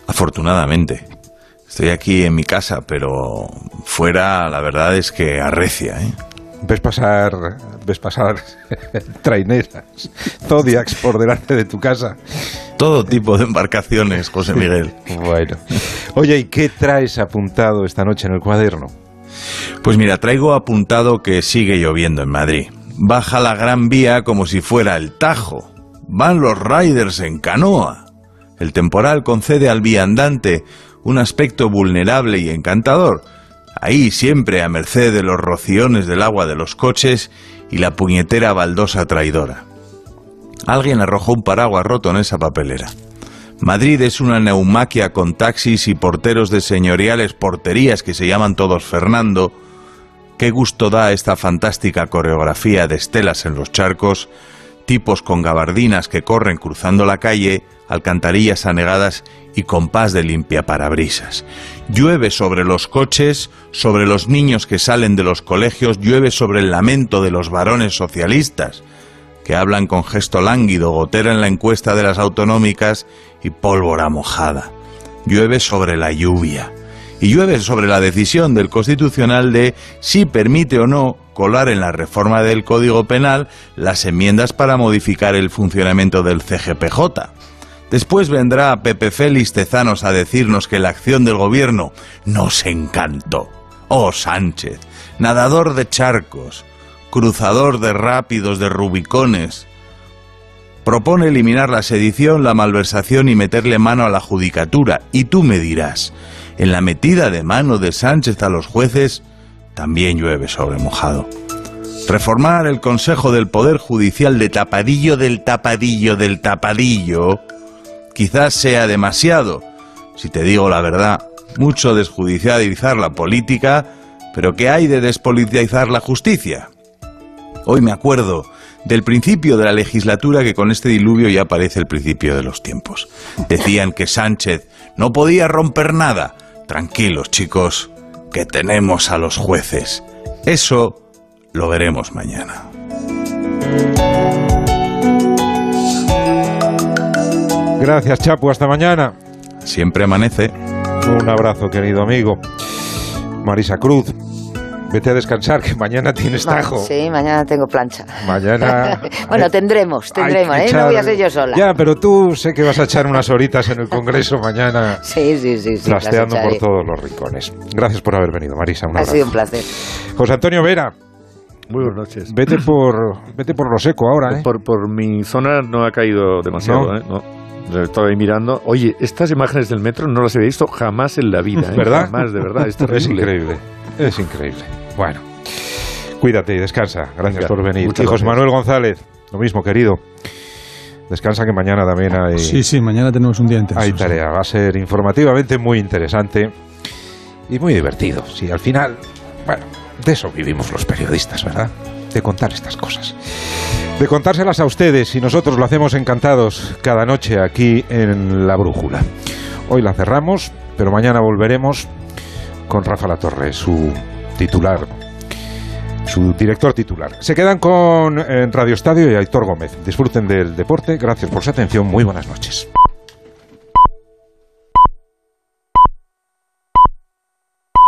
Afortunadamente. Estoy aquí en mi casa, pero fuera la verdad es que arrecia, ¿eh? Ves pasar, ves pasar traineras, zodiacs por delante de tu casa. Todo tipo de embarcaciones, José Miguel. bueno. Oye, ¿y qué traes apuntado esta noche en el cuaderno? Pues mira, traigo apuntado que sigue lloviendo en Madrid. Baja la Gran Vía como si fuera el Tajo. Van los riders en canoa. El temporal concede al viandante un aspecto vulnerable y encantador. Ahí siempre a merced de los rociones del agua de los coches y la puñetera baldosa traidora. Alguien arrojó un paraguas roto en esa papelera. Madrid es una neumaquia con taxis y porteros de señoriales porterías que se llaman todos Fernando. Qué gusto da esta fantástica coreografía de estelas en los charcos, tipos con gabardinas que corren cruzando la calle, alcantarillas anegadas y compás de limpia parabrisas. Llueve sobre los coches, sobre los niños que salen de los colegios, llueve sobre el lamento de los varones socialistas que hablan con gesto lánguido, gotera en la encuesta de las autonómicas y pólvora mojada. Llueve sobre la lluvia. Y llueve sobre la decisión del Constitucional de si permite o no colar en la reforma del Código Penal las enmiendas para modificar el funcionamiento del CGPJ. Después vendrá Pepe Félix Tezanos a decirnos que la acción del gobierno nos encantó. Oh Sánchez, nadador de charcos, cruzador de rápidos de rubicones. Propone eliminar la sedición, la malversación y meterle mano a la judicatura. Y tú me dirás, en la metida de mano de Sánchez a los jueces, también llueve sobre mojado. Reformar el Consejo del Poder Judicial de tapadillo del tapadillo del tapadillo quizás sea demasiado. Si te digo la verdad, mucho desjudicializar la política, pero ¿qué hay de despolitizar la justicia? Hoy me acuerdo del principio de la legislatura que con este diluvio ya parece el principio de los tiempos. Decían que Sánchez no podía romper nada. Tranquilos, chicos, que tenemos a los jueces. Eso lo veremos mañana. Gracias, Chapu. Hasta mañana. Siempre amanece. Un abrazo, querido amigo. Marisa Cruz, vete a descansar, que mañana tienes tajo. Sí, mañana tengo plancha. Mañana. bueno, tendremos, tendremos, ¿eh? No voy a ser yo sola. Ya, pero tú sé que vas a echar unas horitas en el Congreso mañana. sí, sí, sí. sí trasteando por todos los rincones. Gracias por haber venido, Marisa. Un ha sido un placer. José Antonio Vera. Muy buenas noches. Vete por, vete por lo seco ahora, ¿eh? Por, por mi zona no ha caído demasiado, ¿eh? No. Estaba ahí mirando. Oye, estas imágenes del metro no las he visto jamás en la vida. ¿eh? ¿Verdad? Jamás, de verdad. Es, es increíble. Es increíble. Bueno, cuídate y descansa. Gracias por venir. Y José Manuel González, lo mismo, querido. Descansa que mañana también hay. Sí, sí, mañana tenemos un día intenso. Hay tarea. Va a ser informativamente muy interesante y muy divertido. Sí, al final, bueno, de eso vivimos los periodistas, ¿verdad? De contar estas cosas. De contárselas a ustedes y nosotros lo hacemos encantados cada noche aquí en La Brújula. Hoy la cerramos, pero mañana volveremos con Rafa La Torre, su titular, su director titular. Se quedan con Radio Estadio y Aitor Gómez. Disfruten del deporte. Gracias por su atención. Muy buenas noches.